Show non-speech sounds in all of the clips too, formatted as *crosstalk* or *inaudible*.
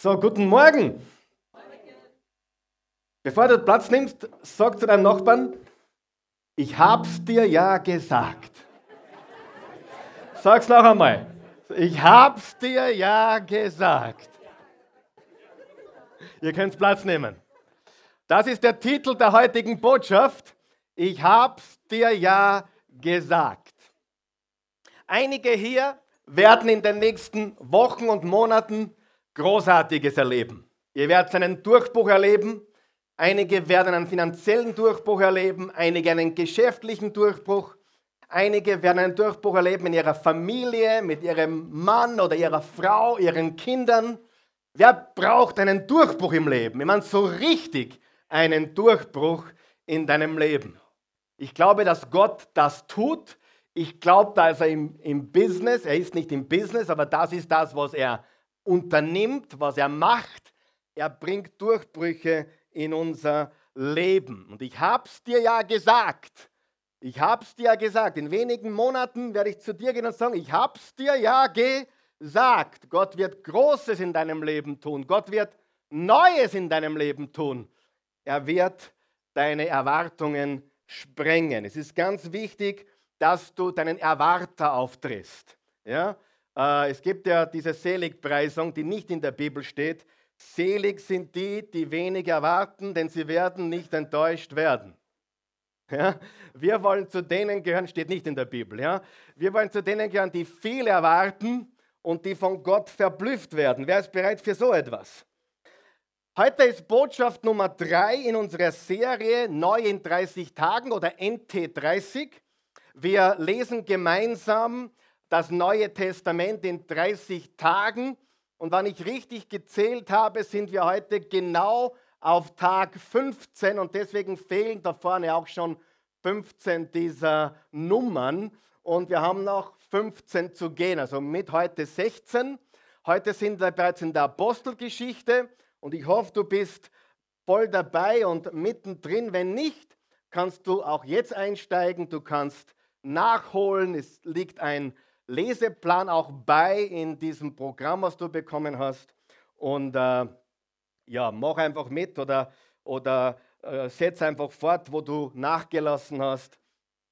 So, guten Morgen. Bevor du Platz nimmst, sag zu deinem Nachbarn, ich hab's dir ja gesagt. Sag's noch einmal. Ich hab's dir ja gesagt. Ihr könnt Platz nehmen. Das ist der Titel der heutigen Botschaft. Ich hab's dir ja gesagt. Einige hier werden in den nächsten Wochen und Monaten Großartiges erleben. Ihr werdet einen Durchbruch erleben. Einige werden einen finanziellen Durchbruch erleben, einige einen geschäftlichen Durchbruch, einige werden einen Durchbruch erleben in ihrer Familie, mit ihrem Mann oder ihrer Frau, ihren Kindern. Wer braucht einen Durchbruch im Leben? Ich meine, so richtig einen Durchbruch in deinem Leben. Ich glaube, dass Gott das tut. Ich glaube, dass er im, im Business, er ist nicht im Business, aber das ist das, was er unternimmt, was er macht. Er bringt Durchbrüche in unser Leben. Und ich habe es dir ja gesagt. Ich habe es dir ja gesagt. In wenigen Monaten werde ich zu dir gehen und sagen, ich habe es dir ja gesagt. Gott wird Großes in deinem Leben tun. Gott wird Neues in deinem Leben tun. Er wird deine Erwartungen sprengen. Es ist ganz wichtig, dass du deinen Erwarter auftrittst. Ja? Äh, es gibt ja diese Seligpreisung, die nicht in der Bibel steht. Selig sind die, die wenig erwarten, denn sie werden nicht enttäuscht werden. Ja? Wir wollen zu denen gehören, steht nicht in der Bibel. Ja? Wir wollen zu denen gehören, die viel erwarten und die von Gott verblüfft werden. Wer ist bereit für so etwas? Heute ist Botschaft Nummer drei in unserer Serie Neu in 30 Tagen oder NT30. Wir lesen gemeinsam das Neue Testament in 30 Tagen. Und wenn ich richtig gezählt habe, sind wir heute genau auf Tag 15 und deswegen fehlen da vorne auch schon 15 dieser Nummern. Und wir haben noch 15 zu gehen, also mit heute 16. Heute sind wir bereits in der Apostelgeschichte und ich hoffe, du bist voll dabei und mittendrin. Wenn nicht, kannst du auch jetzt einsteigen, du kannst nachholen. Es liegt ein Leseplan auch bei in diesem Programm, was du bekommen hast. Und äh, ja, mach einfach mit oder, oder äh, setz einfach fort, wo du nachgelassen hast.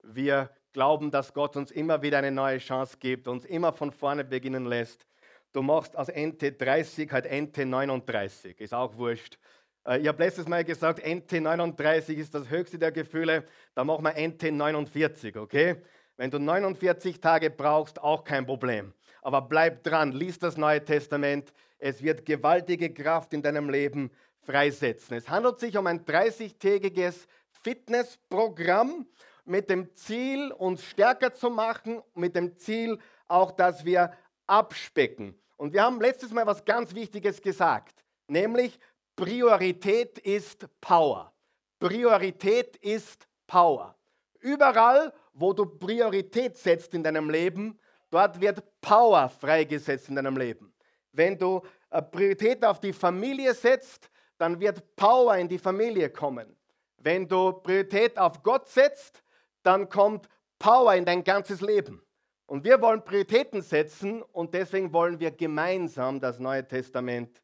Wir glauben, dass Gott uns immer wieder eine neue Chance gibt, uns immer von vorne beginnen lässt. Du machst aus Ente 30 halt Ente 39, ist auch wurscht. Äh, ich habe letztes Mal gesagt, Ente 39 ist das höchste der Gefühle, da machen wir Ente 49, okay? Wenn du 49 Tage brauchst, auch kein Problem. Aber bleib dran, lies das Neue Testament. Es wird gewaltige Kraft in deinem Leben freisetzen. Es handelt sich um ein 30-tägiges Fitnessprogramm mit dem Ziel, uns stärker zu machen, mit dem Ziel auch, dass wir abspecken. Und wir haben letztes Mal was ganz Wichtiges gesagt, nämlich Priorität ist Power. Priorität ist Power. Überall, wo du Priorität setzt in deinem Leben, dort wird Power freigesetzt in deinem Leben. Wenn du äh, Priorität auf die Familie setzt, dann wird Power in die Familie kommen. Wenn du Priorität auf Gott setzt, dann kommt Power in dein ganzes Leben. Und wir wollen Prioritäten setzen und deswegen wollen wir gemeinsam das Neue Testament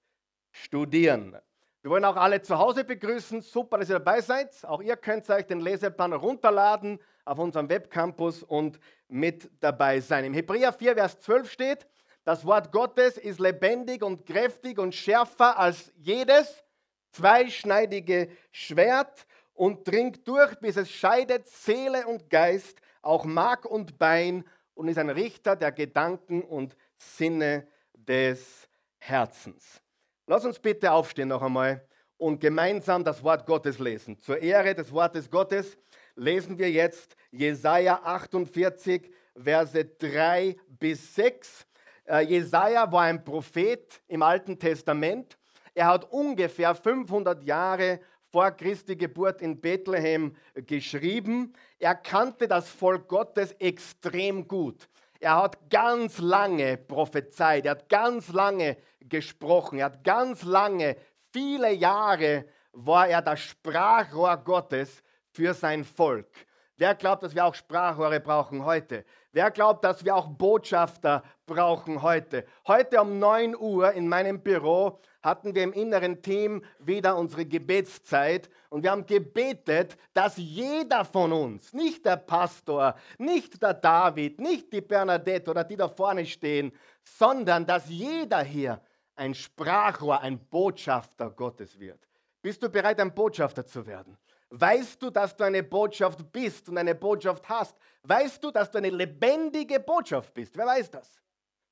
studieren. Wir wollen auch alle zu Hause begrüßen. Super, dass ihr dabei seid. Auch ihr könnt euch den Leseplan runterladen auf unserem Webcampus und mit dabei sein. Im Hebräer 4, Vers 12 steht, das Wort Gottes ist lebendig und kräftig und schärfer als jedes zweischneidige Schwert und dringt durch, bis es scheidet Seele und Geist, auch Mark und Bein und ist ein Richter der Gedanken und Sinne des Herzens. Lass uns bitte aufstehen noch einmal und gemeinsam das Wort Gottes lesen. Zur Ehre des Wortes Gottes lesen wir jetzt Jesaja 48, Verse 3 bis 6. Äh, Jesaja war ein Prophet im Alten Testament. Er hat ungefähr 500 Jahre vor Christi Geburt in Bethlehem geschrieben. Er kannte das Volk Gottes extrem gut. Er hat ganz lange prophezeit, er hat ganz lange gesprochen, er hat ganz lange, viele Jahre war er das Sprachrohr Gottes für sein Volk. Wer glaubt, dass wir auch Sprachrohre brauchen heute? Wer glaubt, dass wir auch Botschafter brauchen heute? Heute um 9 Uhr in meinem Büro hatten wir im inneren Team wieder unsere Gebetszeit und wir haben gebetet, dass jeder von uns, nicht der Pastor, nicht der David, nicht die Bernadette oder die da vorne stehen, sondern dass jeder hier ein Sprachrohr, ein Botschafter Gottes wird. Bist du bereit, ein Botschafter zu werden? Weißt du, dass du eine Botschaft bist und eine Botschaft hast? Weißt du, dass du eine lebendige Botschaft bist? Wer weiß das?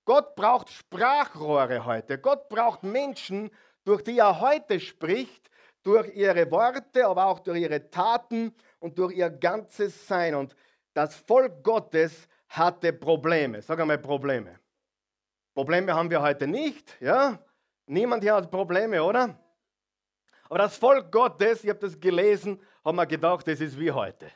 Gott braucht Sprachrohre heute. Gott braucht Menschen, durch die er heute spricht, durch ihre Worte, aber auch durch ihre Taten und durch ihr ganzes Sein. Und das Volk Gottes hatte Probleme. Sag einmal Probleme. Probleme haben wir heute nicht, ja? Niemand hier hat Probleme, oder? Aber das Volk Gottes, ich habe das gelesen, haben wir gedacht, das ist wie heute.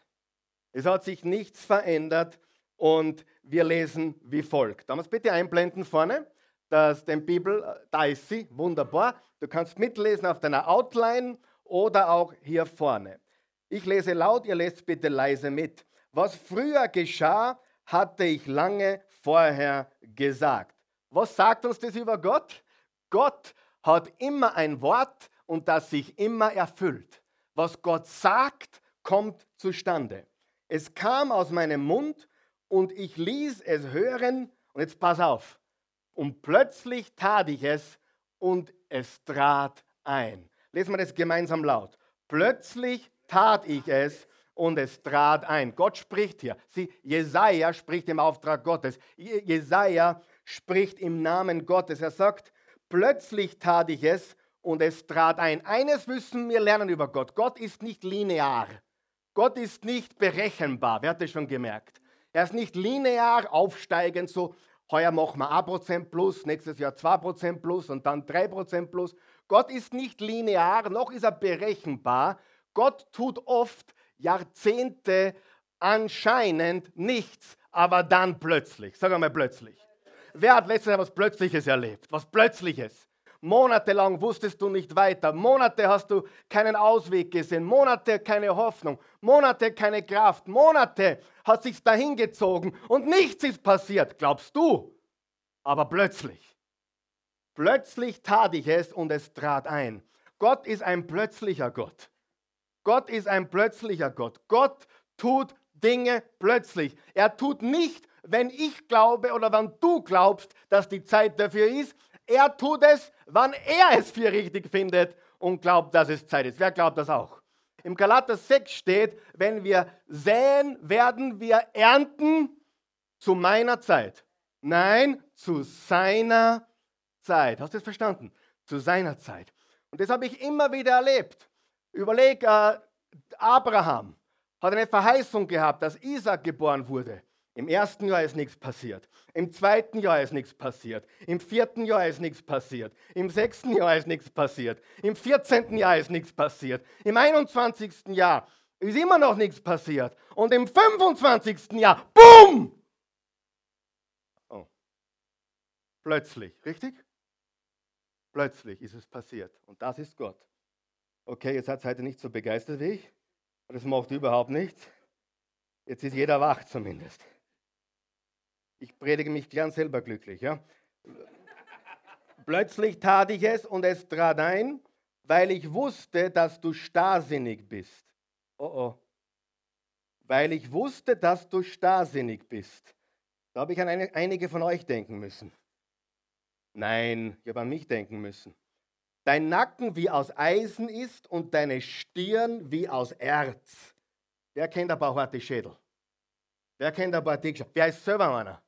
Es hat sich nichts verändert und wir lesen wie folgt. Damals bitte einblenden vorne, dass den Bibel, da ist sie, wunderbar. Du kannst mitlesen auf deiner Outline oder auch hier vorne. Ich lese laut, ihr lest bitte leise mit. Was früher geschah, hatte ich lange vorher gesagt. Was sagt uns das über Gott? Gott hat immer ein Wort, und das sich immer erfüllt. Was Gott sagt, kommt zustande. Es kam aus meinem Mund und ich ließ es hören und jetzt pass auf. Und plötzlich tat ich es und es trat ein. Lesen wir das gemeinsam laut. Plötzlich tat ich es und es trat ein. Gott spricht hier. Sie, Jesaja spricht im Auftrag Gottes. Jesaja spricht im Namen Gottes. Er sagt, plötzlich tat ich es und es trat ein. Eines müssen wir lernen über Gott. Gott ist nicht linear. Gott ist nicht berechenbar. Wer hat das schon gemerkt? Er ist nicht linear aufsteigend, so heuer machen wir 1% plus, nächstes Jahr 2% plus und dann 3% plus. Gott ist nicht linear, noch ist er berechenbar. Gott tut oft Jahrzehnte anscheinend nichts, aber dann plötzlich. Sag einmal plötzlich. Wer hat letztes Jahr was Plötzliches erlebt? Was Plötzliches? Monatelang wusstest du nicht weiter. Monate hast du keinen Ausweg gesehen. Monate keine Hoffnung. Monate keine Kraft. Monate hat sich dahingezogen und nichts ist passiert. Glaubst du? Aber plötzlich. Plötzlich tat ich es und es trat ein. Gott ist ein plötzlicher Gott. Gott ist ein plötzlicher Gott. Gott tut Dinge plötzlich. Er tut nicht, wenn ich glaube oder wenn du glaubst, dass die Zeit dafür ist. Er tut es, wann er es für richtig findet und glaubt, dass es Zeit ist. Wer glaubt das auch? Im Galater 6 steht, wenn wir säen, werden wir ernten zu meiner Zeit. Nein, zu seiner Zeit. Hast du das verstanden? Zu seiner Zeit. Und das habe ich immer wieder erlebt. Überleg, äh, Abraham hat eine Verheißung gehabt, dass Isaac geboren wurde. Im ersten Jahr ist nichts passiert. Im zweiten Jahr ist nichts passiert. Im vierten Jahr ist nichts passiert. Im sechsten Jahr ist nichts passiert. Im vierzehnten Jahr ist nichts passiert. Im 21. Jahr ist immer noch nichts passiert. Und im 25. Jahr, BUM! Oh. Plötzlich, richtig? Plötzlich ist es passiert. Und das ist Gott. Okay, jetzt seid ihr heute nicht so begeistert wie ich. Das macht überhaupt nichts. Jetzt ist jeder wach zumindest. Ich predige mich gern selber glücklich. Ja? Plötzlich tat ich es und es trat ein, weil ich wusste, dass du starrsinnig bist. Oh oh. Weil ich wusste, dass du starrsinnig bist. Da habe ich an eine, einige von euch denken müssen. Nein, ich habe an mich denken müssen. Dein Nacken wie aus Eisen ist und deine Stirn wie aus Erz. Wer kennt ein paar harte Schädel? Wer kennt ein paar Dickschädel? Wer ist selber einer?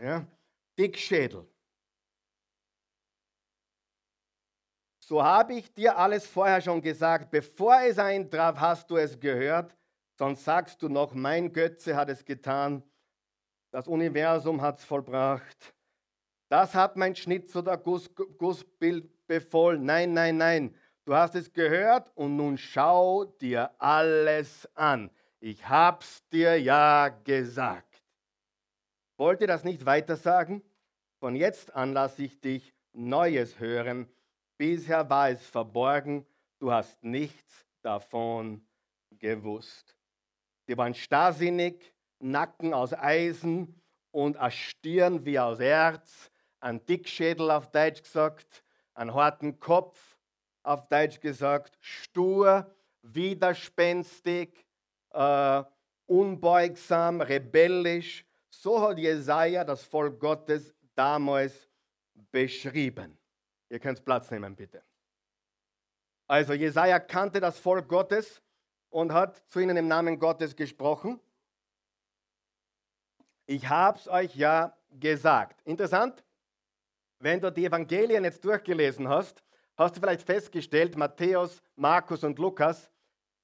Ja? Dickschädel. So habe ich dir alles vorher schon gesagt. Bevor es eintraf, hast du es gehört. Sonst sagst du noch, mein Götze hat es getan. Das Universum hat es vollbracht. Das hat mein Schnitz oder Guss, Gussbild befohlen. Nein, nein, nein. Du hast es gehört und nun schau dir alles an. Ich hab's dir ja gesagt. Wollt ihr das nicht weiter sagen? Von jetzt an lasse ich dich Neues hören. Bisher war es verborgen, du hast nichts davon gewusst. Sie waren starrsinnig, Nacken aus Eisen und eine Stirn wie aus Erz, ein Dickschädel auf Deutsch gesagt, einen harten Kopf auf Deutsch gesagt, stur, widerspenstig, äh, unbeugsam, rebellisch. So hat Jesaja das Volk Gottes damals beschrieben. Ihr könnt Platz nehmen, bitte. Also Jesaja kannte das Volk Gottes und hat zu ihnen im Namen Gottes gesprochen. Ich habe es euch ja gesagt. Interessant, wenn du die Evangelien jetzt durchgelesen hast, hast du vielleicht festgestellt, Matthäus, Markus und Lukas,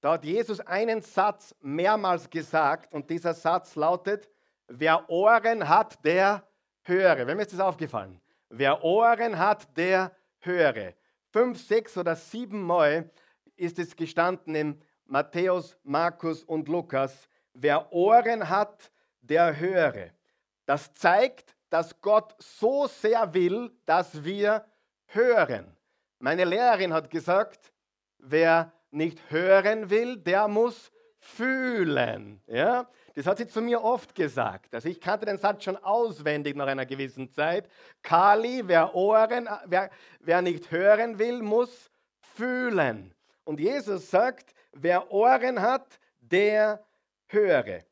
da hat Jesus einen Satz mehrmals gesagt und dieser Satz lautet, wer Ohren hat, der höre. Wem ist das aufgefallen? Wer Ohren hat, der höre. Fünf, sechs oder sieben Mal ist es gestanden in Matthäus, Markus und Lukas. Wer Ohren hat, der höre. Das zeigt, dass Gott so sehr will, dass wir hören. Meine Lehrerin hat gesagt, wer nicht hören will, der muss fühlen. Ja? Das hat sie zu mir oft gesagt. Also ich kannte den Satz schon auswendig nach einer gewissen Zeit. Kali, wer, Ohren, wer, wer nicht hören will, muss fühlen. Und Jesus sagt, wer Ohren hat, der höre.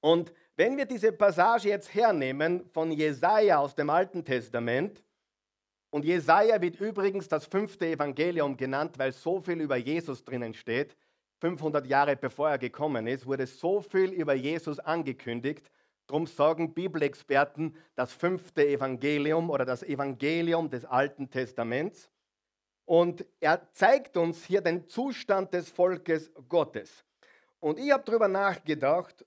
Und wenn wir diese Passage jetzt hernehmen von Jesaja aus dem Alten Testament, und Jesaja wird übrigens das fünfte Evangelium genannt, weil so viel über Jesus drinnen steht. 500 Jahre bevor er gekommen ist, wurde so viel über Jesus angekündigt. Darum sagen Bibelexperten das fünfte Evangelium oder das Evangelium des Alten Testaments. Und er zeigt uns hier den Zustand des Volkes Gottes. Und ich habe darüber nachgedacht,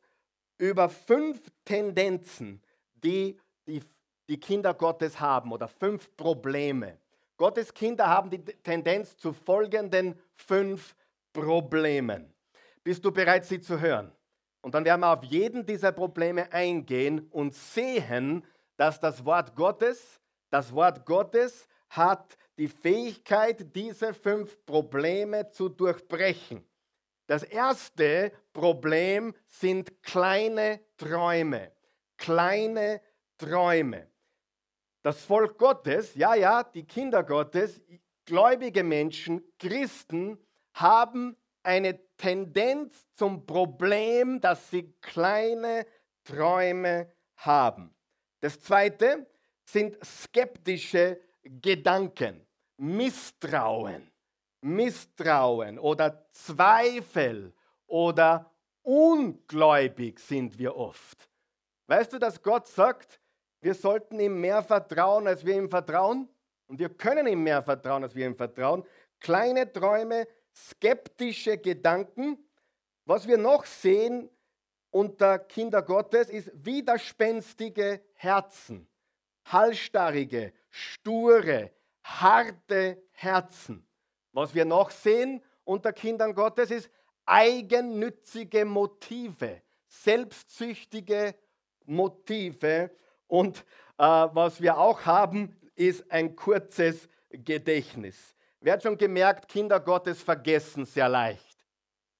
über fünf Tendenzen, die die die Kinder Gottes haben oder fünf Probleme. Gottes Kinder haben die Tendenz zu folgenden fünf Problemen. Bist du bereit, sie zu hören? Und dann werden wir auf jeden dieser Probleme eingehen und sehen, dass das Wort Gottes, das Wort Gottes hat die Fähigkeit, diese fünf Probleme zu durchbrechen. Das erste Problem sind kleine Träume. Kleine Träume. Das Volk Gottes, ja, ja, die Kinder Gottes, gläubige Menschen, Christen haben eine Tendenz zum Problem, dass sie kleine Träume haben. Das zweite sind skeptische Gedanken, Misstrauen, Misstrauen oder Zweifel oder ungläubig sind wir oft. Weißt du, dass Gott sagt, wir sollten ihm mehr vertrauen, als wir ihm vertrauen. Und wir können ihm mehr vertrauen, als wir ihm vertrauen. Kleine Träume, skeptische Gedanken. Was wir noch sehen unter Kinder Gottes ist widerspenstige Herzen, halsstarrige, sture, harte Herzen. Was wir noch sehen unter Kindern Gottes ist eigennützige Motive, selbstsüchtige Motive und äh, was wir auch haben, ist ein kurzes Gedächtnis. Wer hat schon gemerkt, Kinder Gottes vergessen sehr leicht.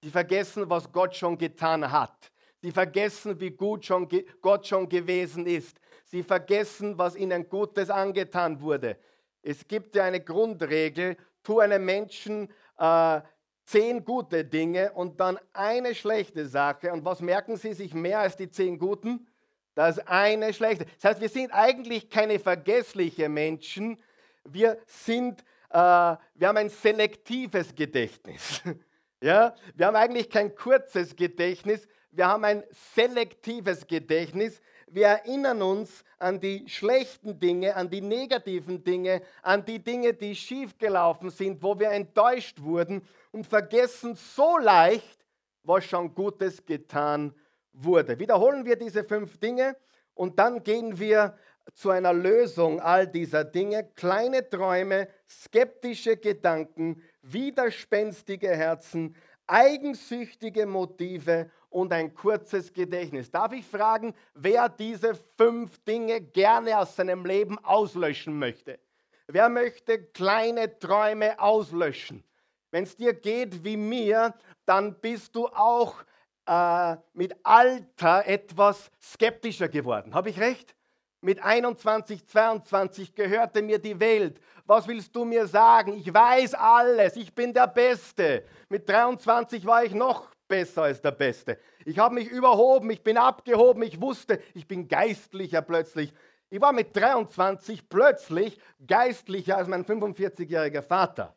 Die vergessen, was Gott schon getan hat. Sie vergessen, wie gut schon Gott schon gewesen ist. Sie vergessen, was ihnen Gutes angetan wurde. Es gibt ja eine Grundregel, tu einem Menschen äh, zehn gute Dinge und dann eine schlechte Sache. Und was merken sie sich mehr als die zehn guten? Das eine schlechte. Das heißt, wir sind eigentlich keine vergesslichen Menschen. Wir sind, äh, wir haben ein selektives Gedächtnis. *laughs* ja? Wir haben eigentlich kein kurzes Gedächtnis. Wir haben ein selektives Gedächtnis. Wir erinnern uns an die schlechten Dinge, an die negativen Dinge, an die Dinge, die schiefgelaufen sind, wo wir enttäuscht wurden und vergessen so leicht, was schon Gutes getan wurde wurde. Wiederholen wir diese fünf Dinge und dann gehen wir zu einer Lösung all dieser Dinge. Kleine Träume, skeptische Gedanken, widerspenstige Herzen, eigensüchtige Motive und ein kurzes Gedächtnis. Darf ich fragen, wer diese fünf Dinge gerne aus seinem Leben auslöschen möchte? Wer möchte kleine Träume auslöschen? Wenn es dir geht wie mir, dann bist du auch äh, mit Alter etwas skeptischer geworden. Habe ich recht? Mit 21, 22 gehörte mir die Welt. Was willst du mir sagen? Ich weiß alles. Ich bin der Beste. Mit 23 war ich noch besser als der Beste. Ich habe mich überhoben. Ich bin abgehoben. Ich wusste, ich bin geistlicher plötzlich. Ich war mit 23 plötzlich geistlicher als mein 45-jähriger Vater.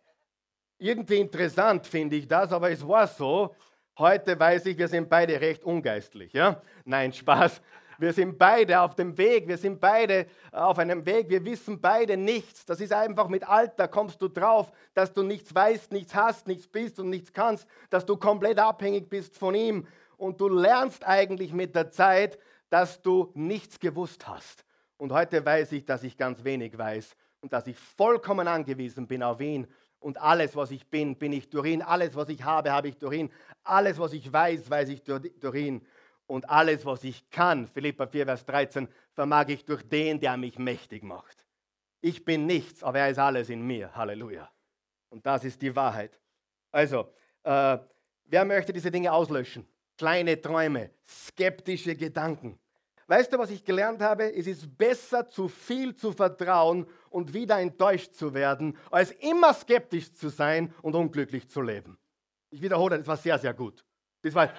Irgendwie interessant finde ich das, aber es war so. Heute weiß ich, wir sind beide recht ungeistlich. Ja? Nein, Spaß. Wir sind beide auf dem Weg, wir sind beide auf einem Weg, wir wissen beide nichts. Das ist einfach mit Alter, kommst du drauf, dass du nichts weißt, nichts hast, nichts bist und nichts kannst, dass du komplett abhängig bist von ihm. Und du lernst eigentlich mit der Zeit, dass du nichts gewusst hast. Und heute weiß ich, dass ich ganz wenig weiß und dass ich vollkommen angewiesen bin auf ihn und alles, was ich bin, bin ich durch ihn. Alles, was ich habe, habe ich durch ihn. Alles, was ich weiß, weiß ich durch ihn. Und alles, was ich kann, Philippa 4, Vers 13, vermag ich durch den, der mich mächtig macht. Ich bin nichts, aber er ist alles in mir. Halleluja. Und das ist die Wahrheit. Also, äh, wer möchte diese Dinge auslöschen? Kleine Träume, skeptische Gedanken. Weißt du, was ich gelernt habe? Es ist besser, zu viel zu vertrauen und wieder enttäuscht zu werden, als immer skeptisch zu sein und unglücklich zu leben. Ich wiederhole, das war sehr, sehr gut. Das war.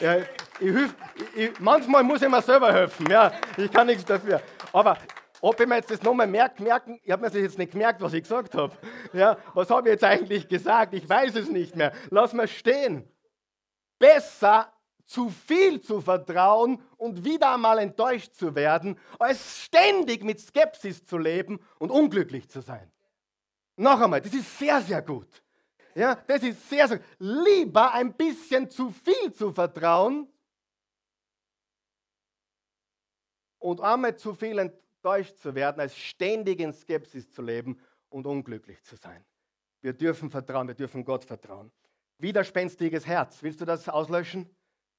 Ja, ich hilf, ich, manchmal muss ich mir selber helfen. Ja, ich kann nichts dafür. Aber ob ich mir jetzt das nochmal merke, merken, ich habe mir das jetzt nicht gemerkt, was ich gesagt habe. Ja, was habe ich jetzt eigentlich gesagt? Ich weiß es nicht mehr. Lass mal stehen. Besser zu viel zu vertrauen und wieder einmal enttäuscht zu werden, als ständig mit Skepsis zu leben und unglücklich zu sein. Noch einmal, das ist sehr, sehr gut. Ja, das ist sehr, sehr. Lieber ein bisschen zu viel zu vertrauen und einmal zu viel enttäuscht zu werden, als ständig in Skepsis zu leben und unglücklich zu sein. Wir dürfen vertrauen, wir dürfen Gott vertrauen. Widerspenstiges Herz, willst du das auslöschen?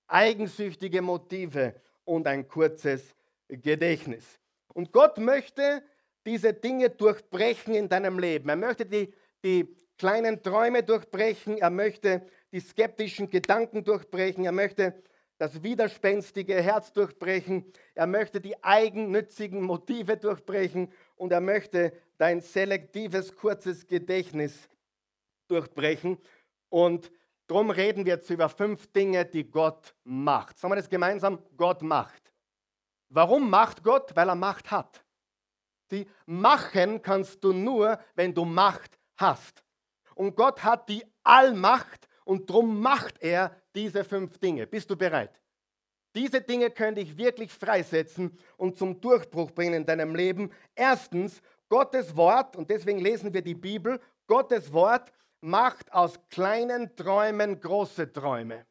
eigensüchtige Motive und ein kurzes Gedächtnis. Und Gott möchte diese Dinge durchbrechen in deinem Leben. Er möchte die, die kleinen Träume durchbrechen. Er möchte die skeptischen Gedanken durchbrechen. Er möchte das widerspenstige Herz durchbrechen. Er möchte die eigennützigen Motive durchbrechen. Und er möchte dein selektives, kurzes Gedächtnis durchbrechen. Und Darum reden wir jetzt über fünf Dinge, die Gott macht. Sagen wir das gemeinsam? Gott macht. Warum macht Gott? Weil er Macht hat. Die machen kannst du nur, wenn du Macht hast. Und Gott hat die Allmacht und darum macht er diese fünf Dinge. Bist du bereit? Diese Dinge können dich wirklich freisetzen und zum Durchbruch bringen in deinem Leben. Erstens, Gottes Wort, und deswegen lesen wir die Bibel, Gottes Wort macht aus kleinen Träumen große Träume.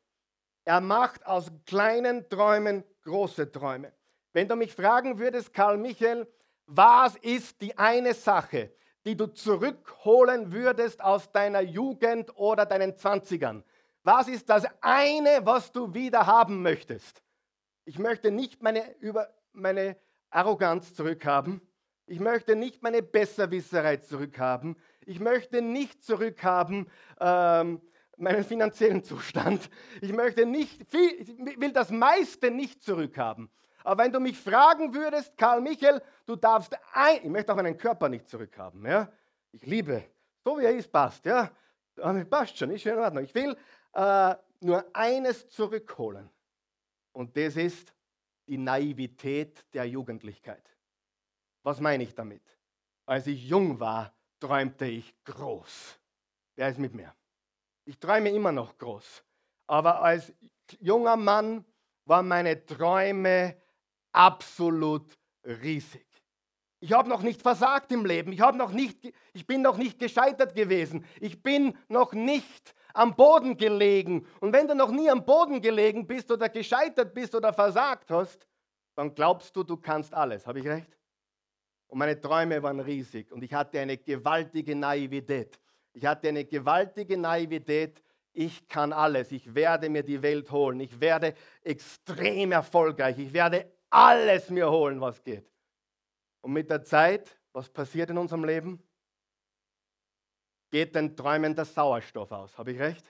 Er macht aus kleinen Träumen große Träume. Wenn du mich fragen würdest, Karl Michael, was ist die eine Sache, die du zurückholen würdest aus deiner Jugend oder deinen Zwanzigern? Was ist das eine, was du wieder haben möchtest? Ich möchte nicht meine, über, meine Arroganz zurückhaben. Ich möchte nicht meine Besserwisserei zurückhaben. Ich möchte nicht zurückhaben ähm, meinen finanziellen Zustand. Ich möchte nicht viel, will das meiste nicht zurückhaben. Aber wenn du mich fragen würdest, Karl Michael, du darfst ein, ich möchte auch meinen Körper nicht zurückhaben. Ja? Ich liebe, so wie er ist, passt. Ja? Passt schon, ist schon in Ordnung. Ich will äh, nur eines zurückholen. Und das ist die Naivität der Jugendlichkeit. Was meine ich damit? Als ich jung war, träumte ich groß. Wer ist mit mir? Ich träume immer noch groß. Aber als junger Mann waren meine Träume absolut riesig. Ich habe noch nicht versagt im Leben. Ich, noch nicht, ich bin noch nicht gescheitert gewesen. Ich bin noch nicht am Boden gelegen. Und wenn du noch nie am Boden gelegen bist oder gescheitert bist oder versagt hast, dann glaubst du, du kannst alles. Habe ich recht? Und meine Träume waren riesig und ich hatte eine gewaltige Naivität. Ich hatte eine gewaltige Naivität. Ich kann alles. Ich werde mir die Welt holen. Ich werde extrem erfolgreich. Ich werde alles mir holen, was geht. Und mit der Zeit, was passiert in unserem Leben? Geht den Träumen der Sauerstoff aus. Habe ich recht?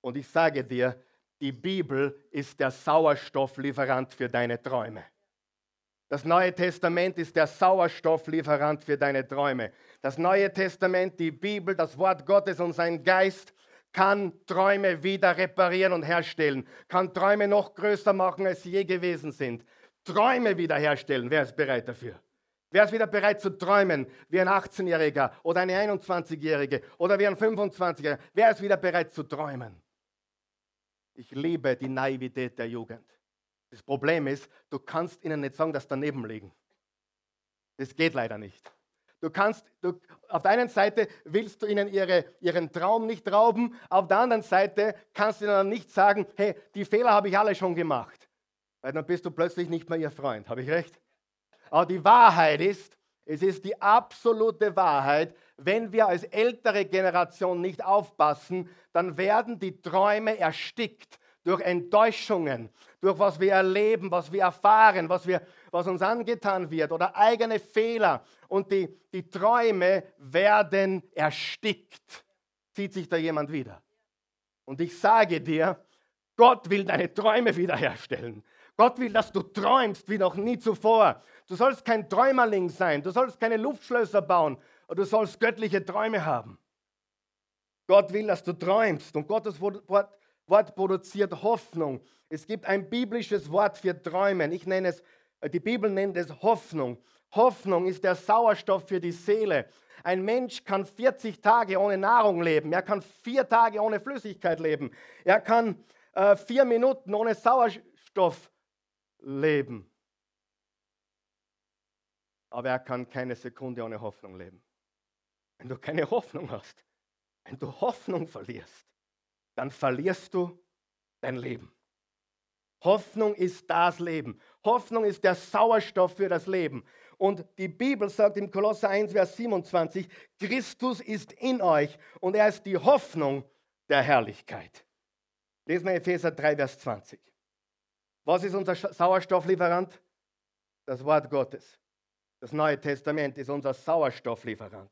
Und ich sage dir, die Bibel ist der Sauerstofflieferant für deine Träume. Das Neue Testament ist der Sauerstofflieferant für deine Träume. Das Neue Testament, die Bibel, das Wort Gottes und sein Geist kann Träume wieder reparieren und herstellen, kann Träume noch größer machen, als sie je gewesen sind. Träume wiederherstellen. Wer ist bereit dafür? Wer ist wieder bereit zu träumen, wie ein 18-Jähriger oder eine 21-Jährige oder wie ein 25-Jähriger? Wer ist wieder bereit zu träumen? Ich liebe die Naivität der Jugend. Das Problem ist, du kannst ihnen nicht sagen, dass daneben liegen. Das geht leider nicht. Du kannst, du, auf der einen Seite willst du ihnen ihre, ihren Traum nicht rauben, auf der anderen Seite kannst du ihnen nicht sagen, hey, die Fehler habe ich alle schon gemacht. Weil dann bist du plötzlich nicht mehr ihr Freund. Habe ich recht? Aber die Wahrheit ist, es ist die absolute Wahrheit, wenn wir als ältere Generation nicht aufpassen, dann werden die Träume erstickt durch Enttäuschungen, durch was wir erleben, was wir erfahren, was, wir, was uns angetan wird oder eigene Fehler. Und die, die Träume werden erstickt. Zieht sich da jemand wieder? Und ich sage dir, Gott will deine Träume wiederherstellen. Gott will, dass du träumst wie noch nie zuvor. Du sollst kein Träumerling sein. Du sollst keine Luftschlösser bauen. Du sollst göttliche Träume haben. Gott will, dass du träumst. Und Gottes Wort Wort produziert Hoffnung. Es gibt ein biblisches Wort für Träumen. Ich nenne es, die Bibel nennt es Hoffnung. Hoffnung ist der Sauerstoff für die Seele. Ein Mensch kann 40 Tage ohne Nahrung leben. Er kann vier Tage ohne Flüssigkeit leben. Er kann äh, vier Minuten ohne Sauerstoff leben. Aber er kann keine Sekunde ohne Hoffnung leben. Wenn du keine Hoffnung hast, wenn du Hoffnung verlierst, dann verlierst du dein Leben. Hoffnung ist das Leben. Hoffnung ist der Sauerstoff für das Leben. Und die Bibel sagt im Kolosser 1, Vers 27, Christus ist in euch und er ist die Hoffnung der Herrlichkeit. Lesen wir Epheser 3, Vers 20. Was ist unser Sauerstofflieferant? Das Wort Gottes. Das Neue Testament ist unser Sauerstofflieferant.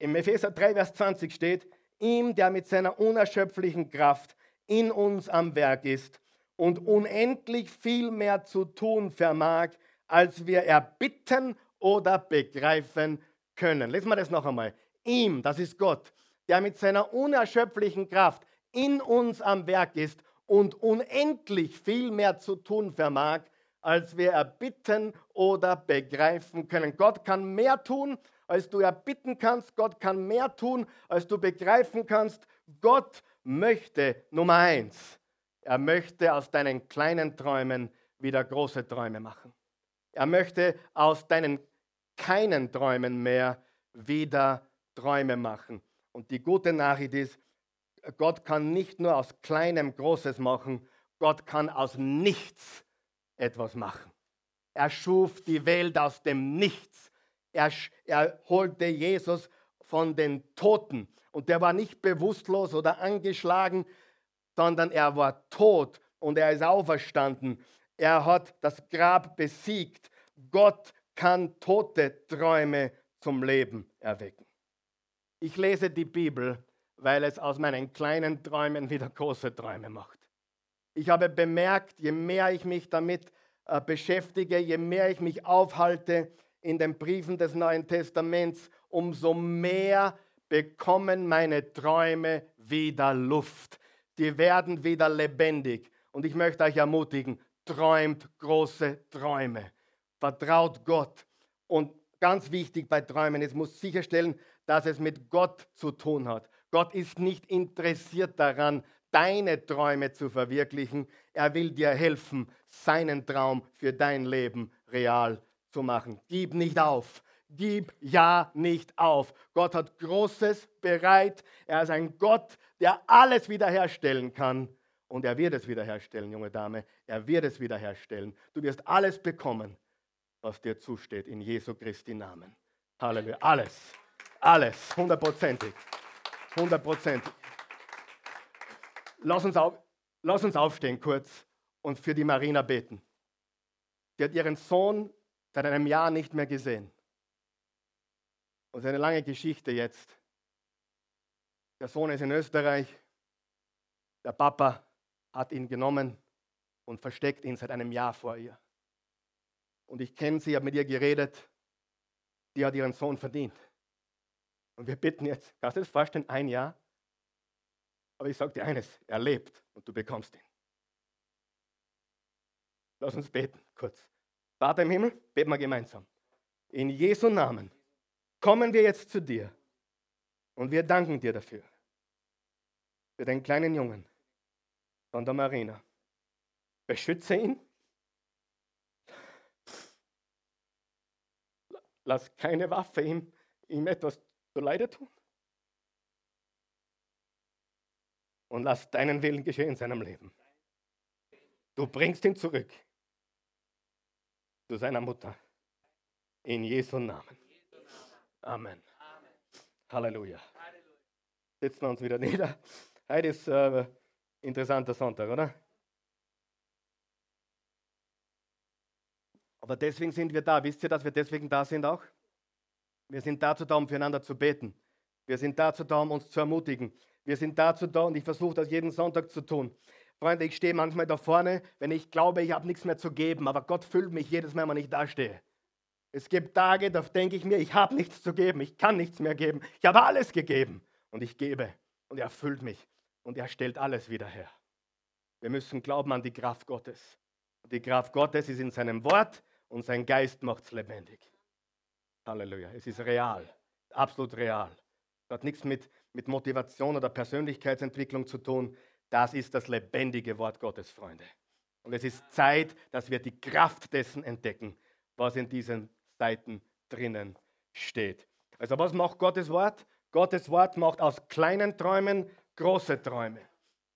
Im Epheser 3, Vers 20 steht, ihm, der mit seiner unerschöpflichen Kraft in uns am Werk ist und unendlich viel mehr zu tun vermag, als wir erbitten oder begreifen können. Lesen wir das noch einmal. Ihm, das ist Gott, der mit seiner unerschöpflichen Kraft in uns am Werk ist und unendlich viel mehr zu tun vermag, als wir erbitten oder begreifen können. Gott kann mehr tun, als du erbitten kannst. Gott kann mehr tun, als du begreifen kannst. Gott möchte Nummer eins. Er möchte aus deinen kleinen Träumen wieder große Träume machen. Er möchte aus deinen keinen Träumen mehr wieder Träume machen. Und die gute Nachricht ist, Gott kann nicht nur aus kleinem Großes machen, Gott kann aus nichts etwas machen. Er schuf die Welt aus dem Nichts. Er, er holte Jesus von den Toten. Und der war nicht bewusstlos oder angeschlagen, sondern er war tot und er ist auferstanden. Er hat das Grab besiegt. Gott kann tote Träume zum Leben erwecken. Ich lese die Bibel, weil es aus meinen kleinen Träumen wieder große Träume macht. Ich habe bemerkt, je mehr ich mich damit äh, beschäftige, je mehr ich mich aufhalte, in den Briefen des Neuen Testaments, umso mehr bekommen meine Träume wieder Luft. Die werden wieder lebendig. Und ich möchte euch ermutigen, träumt große Träume. Vertraut Gott. Und ganz wichtig bei Träumen, es muss sicherstellen, dass es mit Gott zu tun hat. Gott ist nicht interessiert daran, deine Träume zu verwirklichen. Er will dir helfen, seinen Traum für dein Leben real zu machen. Gib nicht auf. Gib ja nicht auf. Gott hat Großes bereit. Er ist ein Gott, der alles wiederherstellen kann. Und er wird es wiederherstellen, junge Dame. Er wird es wiederherstellen. Du wirst alles bekommen, was dir zusteht, in Jesu Christi Namen. Halleluja. Alles. Alles. Hundertprozentig. Hundertprozentig. Lass uns, auf, lass uns aufstehen kurz und für die Marina beten. Sie hat ihren Sohn seit einem Jahr nicht mehr gesehen. Und es ist eine lange Geschichte jetzt. Der Sohn ist in Österreich. Der Papa hat ihn genommen und versteckt ihn seit einem Jahr vor ihr. Und ich kenne sie, habe mit ihr geredet. Die hat ihren Sohn verdient. Und wir bitten jetzt, kannst du das vorstellen, ein Jahr? Aber ich sage dir eines, er lebt und du bekommst ihn. Lass uns beten, kurz. Vater im Himmel, beten wir gemeinsam. In Jesu Namen kommen wir jetzt zu dir und wir danken dir dafür. Für den kleinen Jungen von der Marina. Beschütze ihn. Lass keine Waffe ihm, ihm etwas zu Leide tun. Und lass deinen Willen geschehen in seinem Leben. Du bringst ihn zurück zu seiner Mutter. In Jesu Namen. Amen. Halleluja. Setzen wir uns wieder nieder. Heute ist äh, interessanter Sonntag, oder? Aber deswegen sind wir da. Wisst ihr, dass wir deswegen da sind auch? Wir sind dazu da, um füreinander zu beten. Wir sind dazu da, um uns zu ermutigen. Wir sind dazu da und ich versuche das jeden Sonntag zu tun. Freunde, ich stehe manchmal da vorne, wenn ich glaube, ich habe nichts mehr zu geben, aber Gott füllt mich jedes Mal, wenn ich da stehe. Es gibt Tage, da denke ich mir, ich habe nichts zu geben, ich kann nichts mehr geben. Ich habe alles gegeben und ich gebe und er füllt mich und er stellt alles wieder her. Wir müssen glauben an die Kraft Gottes. Die Kraft Gottes ist in seinem Wort und sein Geist macht es lebendig. Halleluja. Es ist real, absolut real. Es hat nichts mit, mit Motivation oder Persönlichkeitsentwicklung zu tun. Das ist das lebendige Wort Gottes, Freunde. Und es ist Zeit, dass wir die Kraft dessen entdecken, was in diesen Seiten drinnen steht. Also was macht Gottes Wort? Gottes Wort macht aus kleinen Träumen große Träume.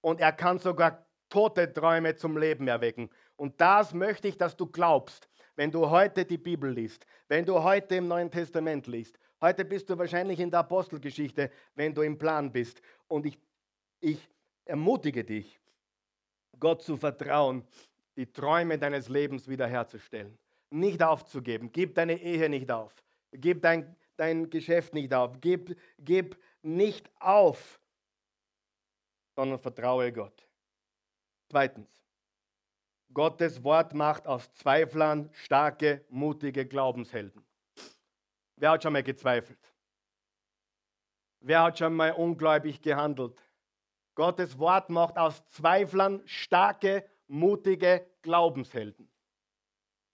Und er kann sogar tote Träume zum Leben erwecken. Und das möchte ich, dass du glaubst, wenn du heute die Bibel liest, wenn du heute im Neuen Testament liest. Heute bist du wahrscheinlich in der Apostelgeschichte, wenn du im Plan bist. Und ich, ich ermutige dich, Gott zu vertrauen, die Träume deines Lebens wiederherzustellen. Nicht aufzugeben. Gib deine Ehe nicht auf. Gib dein, dein Geschäft nicht auf. Gib, gib nicht auf, sondern vertraue Gott. Zweitens, Gottes Wort macht aus Zweiflern starke, mutige Glaubenshelden. Wer hat schon mal gezweifelt? Wer hat schon mal ungläubig gehandelt? Gottes Wort macht aus Zweiflern starke, mutige Glaubenshelden.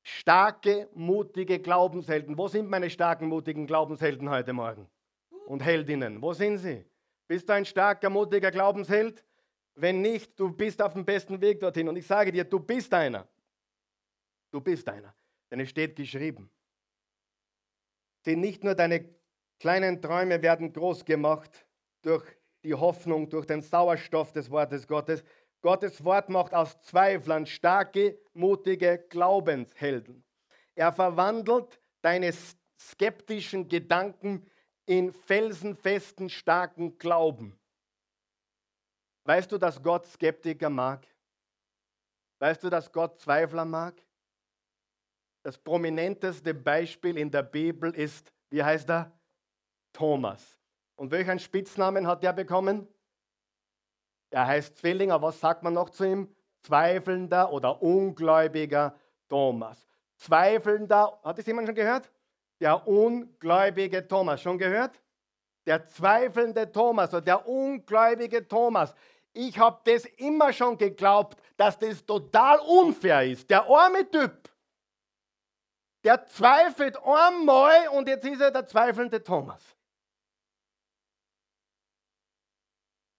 Starke, mutige Glaubenshelden. Wo sind meine starken, mutigen Glaubenshelden heute Morgen? Und Heldinnen, wo sind sie? Bist du ein starker, mutiger Glaubensheld? Wenn nicht, du bist auf dem besten Weg dorthin. Und ich sage dir, du bist einer. Du bist einer. Denn es steht geschrieben. Denn nicht nur deine kleinen Träume werden groß gemacht durch die Hoffnung durch den Sauerstoff des Wortes Gottes. Gottes Wort macht aus Zweiflern starke, mutige Glaubenshelden. Er verwandelt deine skeptischen Gedanken in felsenfesten, starken Glauben. Weißt du, dass Gott Skeptiker mag? Weißt du, dass Gott Zweifler mag? Das prominenteste Beispiel in der Bibel ist, wie heißt er? Thomas. Und welchen Spitznamen hat er bekommen? Er heißt Zwillinger. Was sagt man noch zu ihm? Zweifelnder oder ungläubiger Thomas. Zweifelnder, hat das jemand schon gehört? Der ungläubige Thomas. Schon gehört? Der zweifelnde Thomas oder der ungläubige Thomas. Ich habe das immer schon geglaubt, dass das total unfair ist. Der arme Typ, der zweifelt einmal und jetzt ist er der zweifelnde Thomas.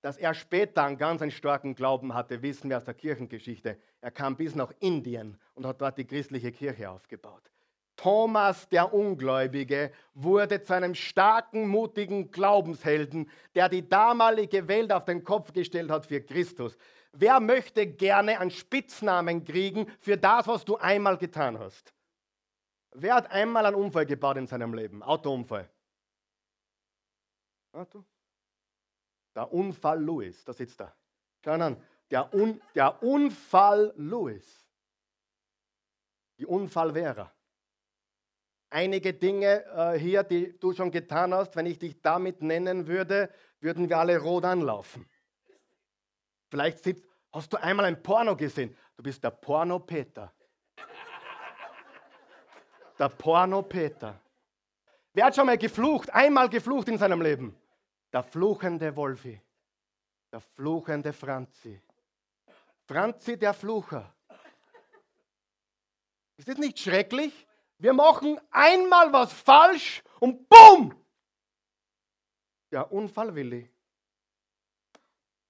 Dass er später einen ganz einen starken Glauben hatte, wissen wir aus der Kirchengeschichte. Er kam bis nach Indien und hat dort die christliche Kirche aufgebaut. Thomas der Ungläubige wurde zu einem starken, mutigen Glaubenshelden, der die damalige Welt auf den Kopf gestellt hat für Christus. Wer möchte gerne einen Spitznamen kriegen für das, was du einmal getan hast? Wer hat einmal einen Unfall gebaut in seinem Leben? Autounfall. Auto? Der Unfall Louis, da sitzt er. Schau an, der, Un, der Unfall Louis. Die Unfall wäre. einige Dinge äh, hier, die du schon getan hast, wenn ich dich damit nennen würde, würden wir alle rot anlaufen. Vielleicht sitzt, hast du einmal ein Porno gesehen. Du bist der Porno-Peter. Der Porno-Peter. Wer hat schon mal geflucht? Einmal geflucht in seinem Leben? Der fluchende Wolfi. Der fluchende Franzi. Franzi der Flucher. Ist das nicht schrecklich? Wir machen einmal was falsch und bumm! Ja, Unfallwilli.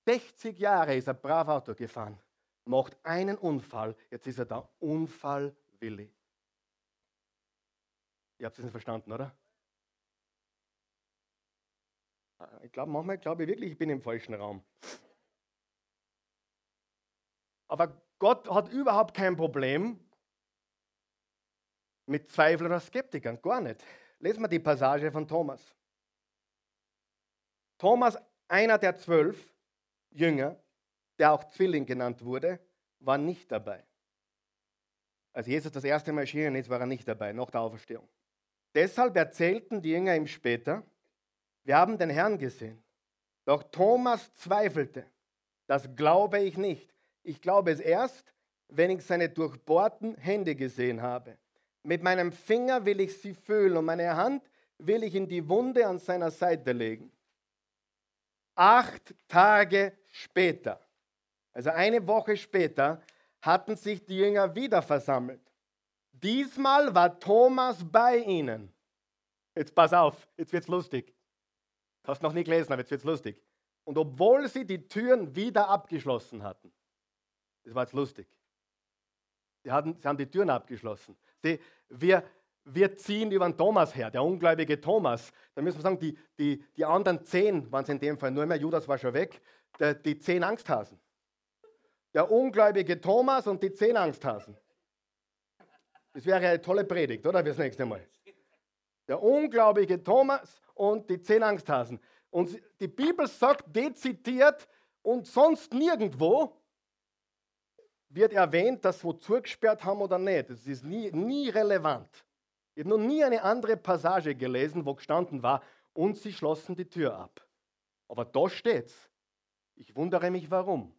60 Jahre ist er brav Auto gefahren, macht einen Unfall, jetzt ist er da Unfallwilli. Ihr habt es nicht verstanden, oder? Ich glaube, manchmal glaube ich wirklich, ich bin im falschen Raum. Aber Gott hat überhaupt kein Problem mit Zweiflern oder Skeptikern, gar nicht. Lesen wir die Passage von Thomas. Thomas, einer der zwölf Jünger, der auch Zwilling genannt wurde, war nicht dabei. Als Jesus das erste Mal erschienen ist, war er nicht dabei, nach der Auferstehung. Deshalb erzählten die Jünger ihm später, wir haben den Herrn gesehen. Doch Thomas zweifelte. Das glaube ich nicht. Ich glaube es erst, wenn ich seine durchbohrten Hände gesehen habe. Mit meinem Finger will ich sie fühlen und meine Hand will ich in die Wunde an seiner Seite legen. Acht Tage später, also eine Woche später, hatten sich die Jünger wieder versammelt. Diesmal war Thomas bei ihnen. Jetzt pass auf, jetzt wird's lustig. Hast noch nie gelesen, aber jetzt wird's lustig. Und obwohl sie die Türen wieder abgeschlossen hatten, das war jetzt lustig. Sie, hatten, sie haben die Türen abgeschlossen. Sie, wir, wir ziehen über den Thomas her, der ungläubige Thomas. Da müssen wir sagen, die, die, die anderen zehn waren es in dem Fall nur mehr, Judas war schon weg, der, die zehn Angsthasen. Der ungläubige Thomas und die zehn Angsthasen. Das wäre eine tolle Predigt, oder? Fürs nächste Mal. Der ungläubige Thomas und die zehn Angsthasen. Und die Bibel sagt dezitiert und sonst nirgendwo wird erwähnt, dass wir zugesperrt haben oder nicht. Das ist nie, nie relevant. Ich habe noch nie eine andere Passage gelesen, wo gestanden war, und sie schlossen die Tür ab. Aber da steht's. Ich wundere mich, warum.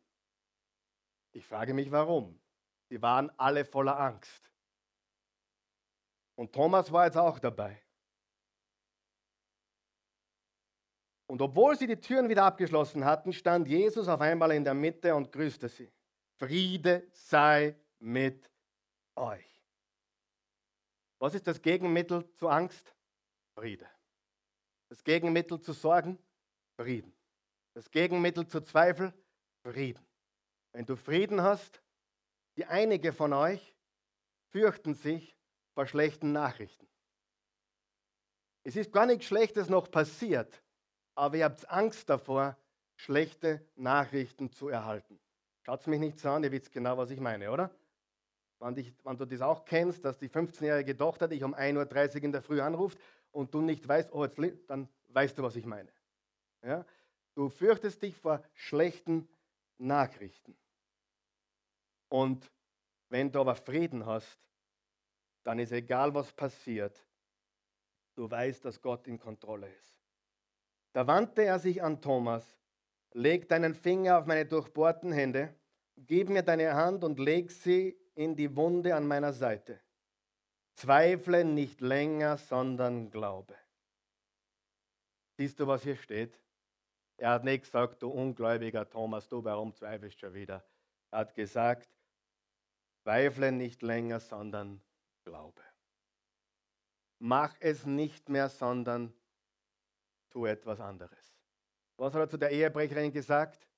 Ich frage mich, warum. Sie waren alle voller Angst. Und Thomas war jetzt auch dabei. Und obwohl sie die Türen wieder abgeschlossen hatten, stand Jesus auf einmal in der Mitte und grüßte sie. Friede sei mit euch. Was ist das Gegenmittel zur Angst? Friede. Das Gegenmittel zu Sorgen? Frieden. Das Gegenmittel zu Zweifel? Frieden. Wenn du Frieden hast, die einige von euch fürchten sich vor schlechten Nachrichten. Es ist gar nichts Schlechtes noch passiert, aber ihr habt Angst davor, schlechte Nachrichten zu erhalten. Schaut mich nicht so an, ihr wisst genau, was ich meine, oder? Wenn, dich, wenn, du das auch kennst, dass die 15-jährige Tochter dich um 1.30 Uhr in der Früh anruft und du nicht weißt, oh, jetzt, dann weißt du, was ich meine. Ja? Du fürchtest dich vor schlechten Nachrichten. Und wenn du aber Frieden hast, dann ist egal, was passiert, du weißt, dass Gott in Kontrolle ist. Da wandte er sich an Thomas Leg deinen Finger auf meine durchbohrten Hände, gib mir deine Hand und leg sie in die Wunde an meiner Seite. Zweifle nicht länger, sondern glaube. Siehst du, was hier steht? Er hat nicht gesagt, du ungläubiger Thomas, du, warum zweifelst schon wieder? Er hat gesagt, zweifle nicht länger, sondern glaube. Mach es nicht mehr, sondern tu etwas anderes. Was hat er zu der Ehebrecherin gesagt?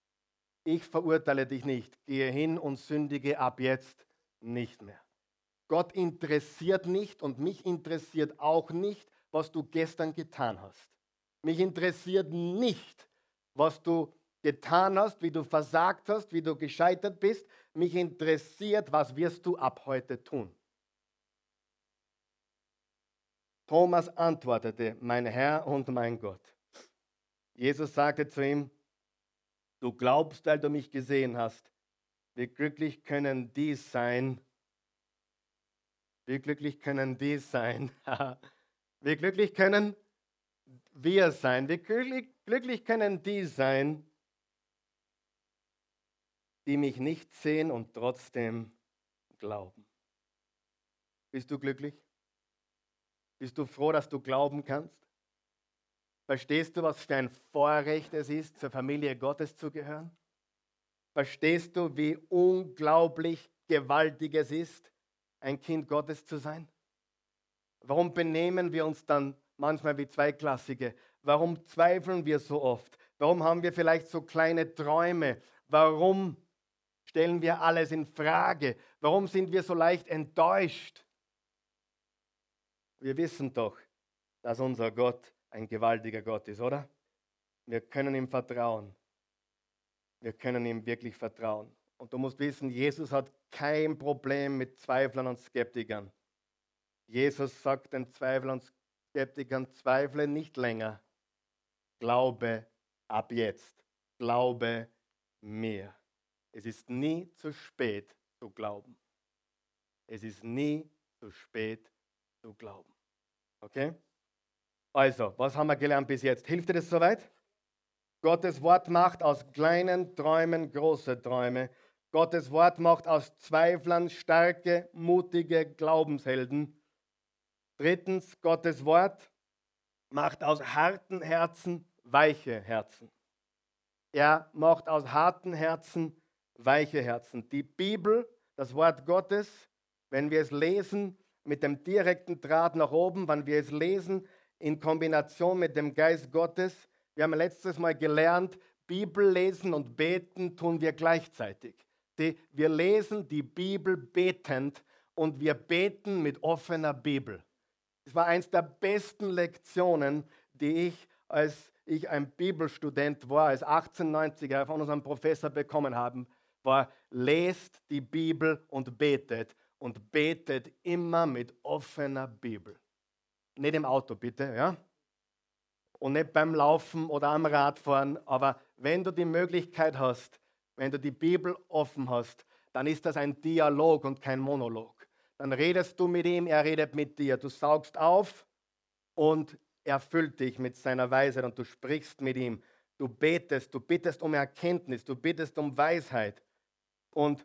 Ich verurteile dich nicht. Gehe hin und sündige ab jetzt nicht mehr. Gott interessiert nicht und mich interessiert auch nicht, was du gestern getan hast. Mich interessiert nicht, was du getan hast, wie du versagt hast, wie du gescheitert bist. Mich interessiert, was wirst du ab heute tun. Thomas antwortete, mein Herr und mein Gott. Jesus sagte zu ihm, du glaubst, weil du mich gesehen hast. Wie glücklich können die sein, Wie glücklich können die sein? *laughs* Wie glücklich können wir sein? Wie glücklich, glücklich können die sein, die mich nicht sehen und trotzdem glauben? Bist du glücklich? Bist du froh, dass du glauben kannst? Verstehst du, was für ein Vorrecht es ist, zur Familie Gottes zu gehören? Verstehst du, wie unglaublich gewaltig es ist, ein Kind Gottes zu sein? Warum benehmen wir uns dann manchmal wie Zweiklassige? Warum zweifeln wir so oft? Warum haben wir vielleicht so kleine Träume? Warum stellen wir alles in Frage? Warum sind wir so leicht enttäuscht? Wir wissen doch, dass unser Gott ein gewaltiger Gott ist, oder? Wir können ihm vertrauen. Wir können ihm wirklich vertrauen. Und du musst wissen, Jesus hat kein Problem mit Zweiflern und Skeptikern. Jesus sagt den Zweiflern und Skeptikern, zweifle nicht länger. Glaube ab jetzt. Glaube mir. Es ist nie zu spät zu glauben. Es ist nie zu spät zu glauben. Okay? Also, was haben wir gelernt bis jetzt? Hilft dir das soweit? Gottes Wort macht aus kleinen Träumen große Träume. Gottes Wort macht aus Zweiflern starke, mutige Glaubenshelden. Drittens, Gottes Wort macht aus harten Herzen weiche Herzen. Er macht aus harten Herzen weiche Herzen. Die Bibel, das Wort Gottes, wenn wir es lesen, mit dem direkten Draht nach oben, wenn wir es lesen in Kombination mit dem Geist Gottes. Wir haben letztes Mal gelernt, Bibel lesen und beten tun wir gleichzeitig. Die, wir lesen die Bibel betend und wir beten mit offener Bibel. Das war eines der besten Lektionen, die ich, als ich ein Bibelstudent war, als 1890er von unserem Professor bekommen haben, war, lest die Bibel und betet und betet immer mit offener Bibel. Nicht im Auto bitte, ja? Und nicht beim Laufen oder am Radfahren, aber wenn du die Möglichkeit hast, wenn du die Bibel offen hast, dann ist das ein Dialog und kein Monolog. Dann redest du mit ihm, er redet mit dir. Du saugst auf und er füllt dich mit seiner Weisheit und du sprichst mit ihm. Du betest, du bittest um Erkenntnis, du bittest um Weisheit. Und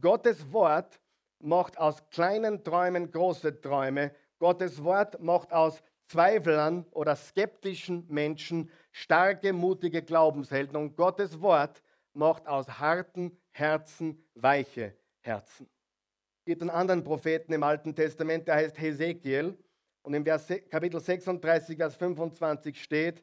Gottes Wort macht aus kleinen Träumen große Träume. Gottes Wort macht aus Zweiflern oder skeptischen Menschen starke, mutige Glaubenshelden. Und Gottes Wort macht aus harten Herzen weiche Herzen. Es gibt einen anderen Propheten im Alten Testament, der heißt Hesekiel. Und im Vers, Kapitel 36, Vers 25 steht,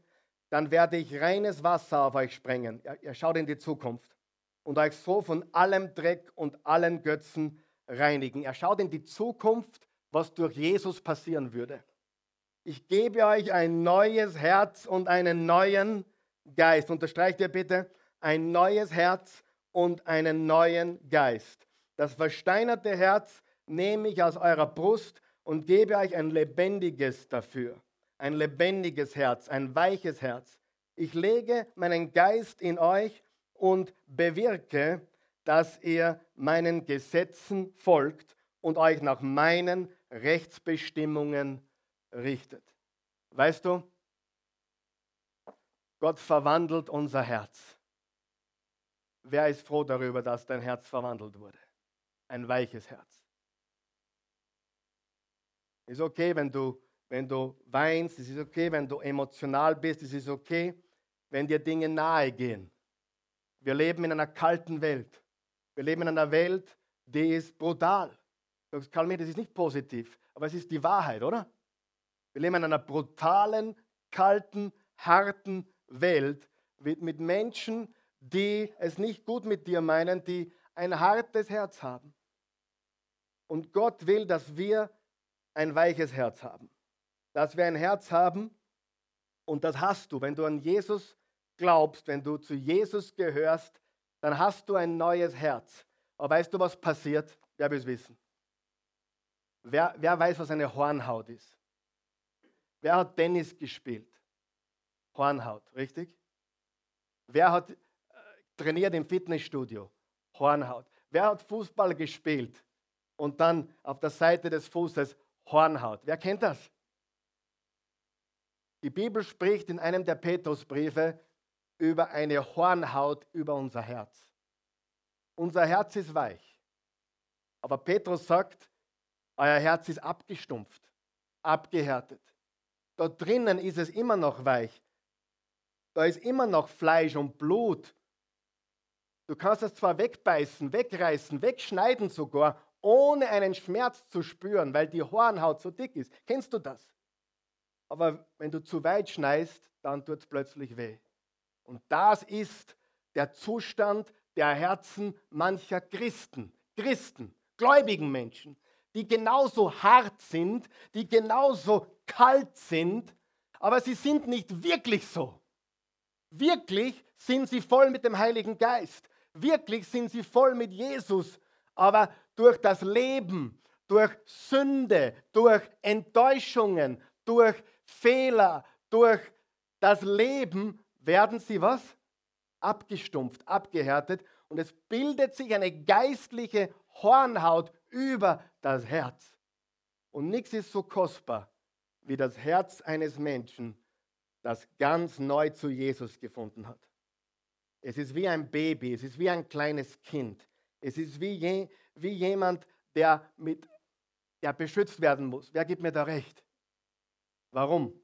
dann werde ich reines Wasser auf euch sprengen. Er schaut in die Zukunft. Und euch so von allem Dreck und allen Götzen reinigen. Er schaut in die Zukunft, was durch Jesus passieren würde. Ich gebe euch ein neues Herz und einen neuen Geist. Unterstreicht ihr bitte, ein neues Herz und einen neuen Geist. Das versteinerte Herz nehme ich aus eurer Brust und gebe euch ein lebendiges dafür. Ein lebendiges Herz, ein weiches Herz. Ich lege meinen Geist in euch und bewirke, dass ihr meinen Gesetzen folgt und euch nach meinen Rechtsbestimmungen richtet. Weißt du, Gott verwandelt unser Herz. Wer ist froh darüber, dass dein Herz verwandelt wurde? Ein weiches Herz. Ist okay, wenn du, wenn du weinst, es ist okay, wenn du emotional bist, es ist okay, wenn dir Dinge nahe gehen. Wir leben in einer kalten Welt. Wir leben in einer Welt, die ist brutal. Karl, das ist nicht positiv, aber es ist die Wahrheit, oder? Wir leben in einer brutalen, kalten, harten Welt mit Menschen, die es nicht gut mit dir meinen, die ein hartes Herz haben. Und Gott will, dass wir ein weiches Herz haben. Dass wir ein Herz haben, und das hast du, wenn du an Jesus glaubst, wenn du zu Jesus gehörst, dann hast du ein neues Herz. Aber weißt du, was passiert? Wer will es wissen? Wer, wer weiß, was eine Hornhaut ist? Wer hat Tennis gespielt? Hornhaut, richtig? Wer hat äh, trainiert im Fitnessstudio? Hornhaut. Wer hat Fußball gespielt? und dann auf der Seite des Fußes Hornhaut. Wer kennt das? Die Bibel spricht in einem der Petrusbriefe über eine Hornhaut über unser Herz. Unser Herz ist weich. Aber Petrus sagt, euer Herz ist abgestumpft, abgehärtet. Dort drinnen ist es immer noch weich. Da ist immer noch Fleisch und Blut. Du kannst es zwar wegbeißen, wegreißen, wegschneiden sogar, ohne einen Schmerz zu spüren, weil die Hornhaut so dick ist. Kennst du das? Aber wenn du zu weit schneist, dann tut es plötzlich weh. Und das ist der Zustand der Herzen mancher Christen, Christen, gläubigen Menschen, die genauso hart sind, die genauso kalt sind, aber sie sind nicht wirklich so. Wirklich sind sie voll mit dem Heiligen Geist. Wirklich sind sie voll mit Jesus. Aber durch das Leben, durch Sünde, durch Enttäuschungen, durch Fehler, durch das Leben werden sie was? Abgestumpft, abgehärtet und es bildet sich eine geistliche Hornhaut über das Herz. Und nichts ist so kostbar wie das Herz eines Menschen, das ganz neu zu Jesus gefunden hat. Es ist wie ein Baby, es ist wie ein kleines Kind. Es ist wie, je, wie jemand, der, mit, der beschützt werden muss. Wer gibt mir da recht? Warum?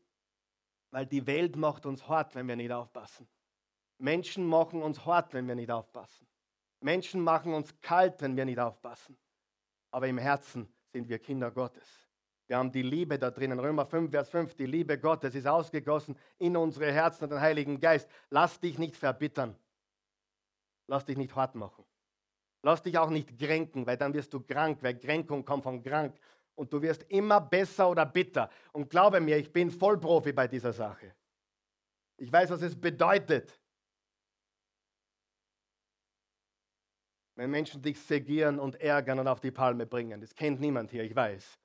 Weil die Welt macht uns hart, wenn wir nicht aufpassen. Menschen machen uns hart, wenn wir nicht aufpassen. Menschen machen uns kalt, wenn wir nicht aufpassen. Aber im Herzen sind wir Kinder Gottes. Wir haben die Liebe da drinnen. Römer 5, Vers 5, die Liebe Gottes ist ausgegossen in unsere Herzen und den Heiligen Geist. Lass dich nicht verbittern. Lass dich nicht hart machen. Lass dich auch nicht kränken, weil dann wirst du krank, weil Kränkung kommt von krank. Und du wirst immer besser oder bitter. Und glaube mir, ich bin Vollprofi bei dieser Sache. Ich weiß, was es bedeutet, wenn Menschen dich segieren und ärgern und auf die Palme bringen. Das kennt niemand hier, ich weiß.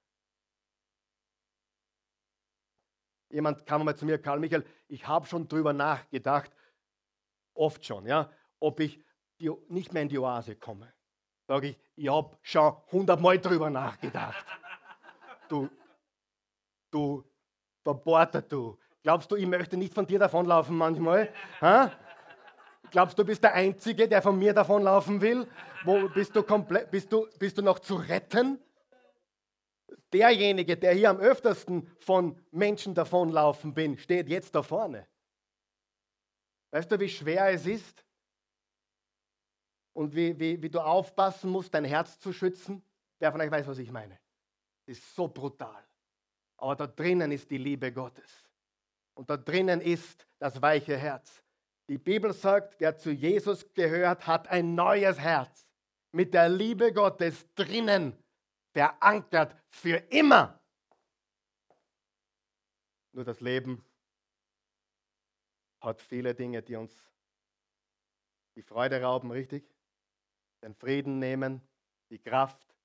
Jemand kam mal zu mir, Karl Michael, ich habe schon drüber nachgedacht, oft schon, ja, ob ich die, nicht mehr in die Oase komme. Sage ich, ich habe schon hundertmal drüber nachgedacht. Du, du, verbohrter du. Glaubst du, ich möchte nicht von dir davonlaufen manchmal? Ha? Glaubst du, bist der Einzige, der von mir davonlaufen will? Wo bist du komplett, bist du, bist du noch zu retten? Derjenige, der hier am öftersten von Menschen davonlaufen bin, steht jetzt da vorne. Weißt du, wie schwer es ist? Und wie, wie, wie du aufpassen musst, dein Herz zu schützen? Wer von euch weiß, was ich meine? Ist so brutal. Aber da drinnen ist die Liebe Gottes. Und da drinnen ist das weiche Herz. Die Bibel sagt, wer zu Jesus gehört, hat ein neues Herz mit der Liebe Gottes drinnen verankert für immer. Nur das Leben hat viele Dinge, die uns die Freude rauben, richtig? Den Frieden nehmen, die Kraft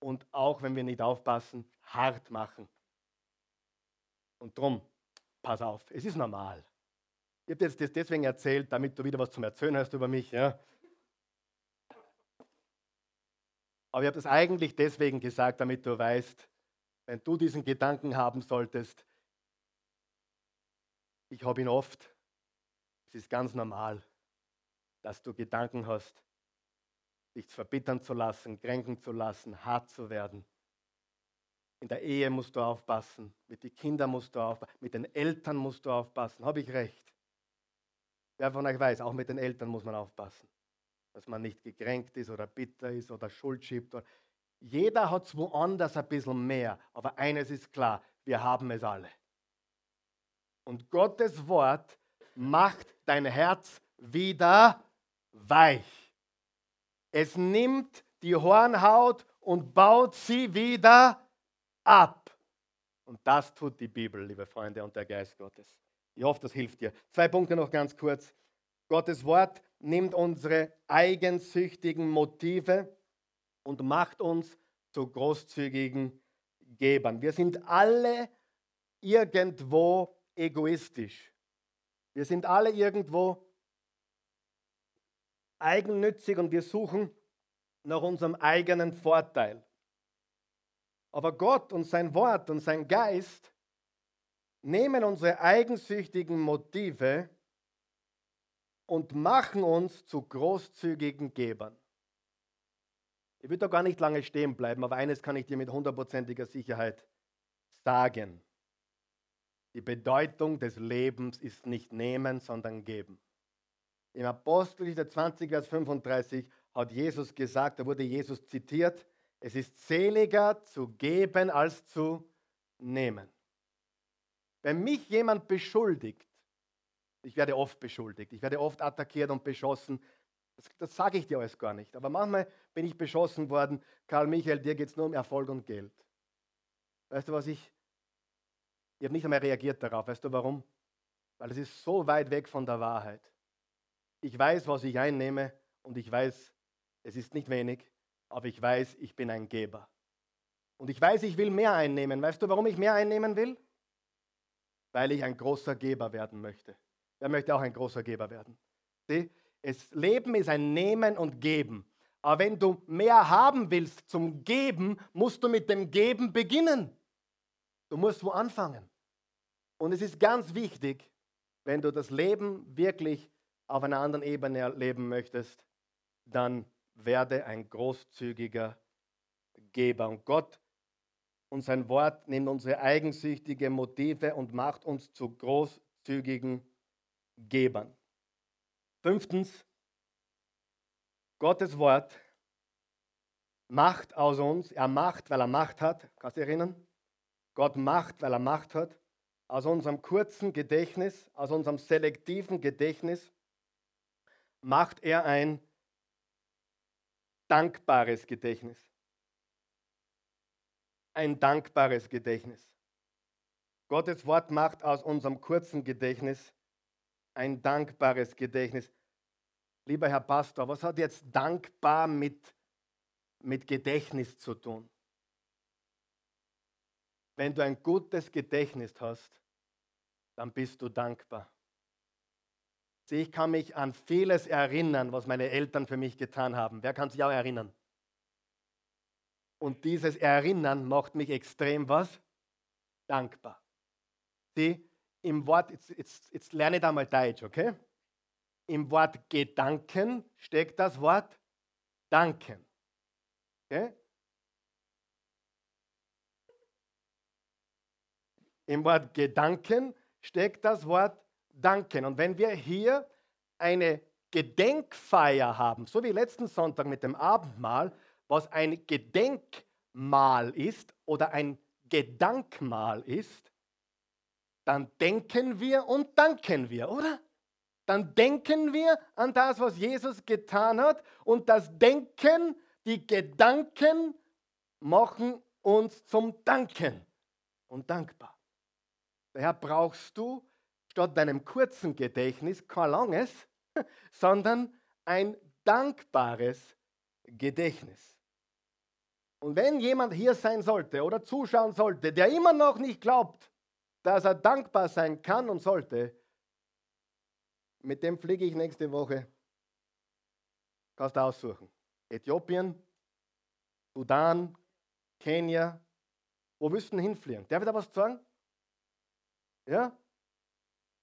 und auch, wenn wir nicht aufpassen, hart machen. Und drum, pass auf, es ist normal. Ich habe dir das deswegen erzählt, damit du wieder was zum Erzählen hast über mich. Ja? Aber ich habe das eigentlich deswegen gesagt, damit du weißt, wenn du diesen Gedanken haben solltest, ich habe ihn oft, es ist ganz normal, dass du Gedanken hast, dich verbittern zu lassen, kränken zu lassen, hart zu werden. In der Ehe musst du aufpassen, mit den Kindern musst du aufpassen, mit den Eltern musst du aufpassen. Habe ich recht? Wer von euch weiß, auch mit den Eltern muss man aufpassen, dass man nicht gekränkt ist oder bitter ist oder Schuld schiebt. Jeder hat es woanders ein bisschen mehr, aber eines ist klar, wir haben es alle. Und Gottes Wort macht dein Herz wieder weich. Es nimmt die Hornhaut und baut sie wieder ab. Und das tut die Bibel, liebe Freunde, und der Geist Gottes. Ich hoffe, das hilft dir. Zwei Punkte noch ganz kurz. Gottes Wort nimmt unsere eigensüchtigen Motive und macht uns zu großzügigen Gebern. Wir sind alle irgendwo egoistisch. Wir sind alle irgendwo eigennützig und wir suchen nach unserem eigenen Vorteil. Aber Gott und sein Wort und sein Geist nehmen unsere eigensüchtigen Motive und machen uns zu großzügigen Gebern. Ich will da gar nicht lange stehen bleiben, aber eines kann ich dir mit hundertprozentiger Sicherheit sagen. Die Bedeutung des Lebens ist nicht nehmen, sondern geben. Im Apostelgeschichte 20, Vers 35 hat Jesus gesagt, da wurde Jesus zitiert, es ist seliger zu geben als zu nehmen. Wenn mich jemand beschuldigt, ich werde oft beschuldigt, ich werde oft attackiert und beschossen, das, das sage ich dir alles gar nicht, aber manchmal bin ich beschossen worden, Karl Michael, dir geht es nur um Erfolg und Geld. Weißt du, was ich, ich habe nicht einmal reagiert darauf, weißt du warum? Weil es ist so weit weg von der Wahrheit. Ich weiß, was ich einnehme und ich weiß, es ist nicht wenig, aber ich weiß, ich bin ein Geber. Und ich weiß, ich will mehr einnehmen. Weißt du, warum ich mehr einnehmen will? Weil ich ein großer Geber werden möchte. Wer möchte auch ein großer Geber werden? Sieh, das Leben ist ein Nehmen und Geben. Aber wenn du mehr haben willst zum Geben, musst du mit dem Geben beginnen. Du musst wo anfangen. Und es ist ganz wichtig, wenn du das Leben wirklich auf einer anderen Ebene erleben möchtest, dann werde ein großzügiger Geber. Und Gott und sein Wort nimmt unsere eigensüchtigen Motive und macht uns zu großzügigen Gebern. Fünftens, Gottes Wort macht aus uns, er macht, weil er Macht hat. Kannst du dich erinnern? Gott macht, weil er Macht hat. Aus unserem kurzen Gedächtnis, aus unserem selektiven Gedächtnis macht er ein dankbares Gedächtnis. Ein dankbares Gedächtnis. Gottes Wort macht aus unserem kurzen Gedächtnis ein dankbares Gedächtnis. Lieber Herr Pastor, was hat jetzt dankbar mit, mit Gedächtnis zu tun? Wenn du ein gutes Gedächtnis hast, dann bist du dankbar. Ich kann mich an vieles erinnern, was meine Eltern für mich getan haben. Wer kann sich auch erinnern? Und dieses Erinnern macht mich extrem was? Dankbar. Sieh, im Wort, jetzt, jetzt, jetzt lerne ich da mal Deutsch, okay? Im Wort Gedanken steckt das Wort Danken. Okay? Im Wort Gedanken steckt das Wort danken. Und wenn wir hier eine Gedenkfeier haben, so wie letzten Sonntag mit dem Abendmahl, was ein Gedenkmahl ist oder ein Gedankmahl ist, dann denken wir und danken wir, oder? Dann denken wir an das, was Jesus getan hat und das Denken, die Gedanken machen uns zum Danken und dankbar. Daher brauchst du statt deinem kurzen Gedächtnis kein langes, *laughs* sondern ein dankbares Gedächtnis. Und wenn jemand hier sein sollte oder zuschauen sollte, der immer noch nicht glaubt, dass er dankbar sein kann und sollte, mit dem fliege ich nächste Woche. Kannst du aussuchen. Äthiopien, Sudan, Kenia. Wo willst du hinfliegen? Darf ich da was sagen? Ja?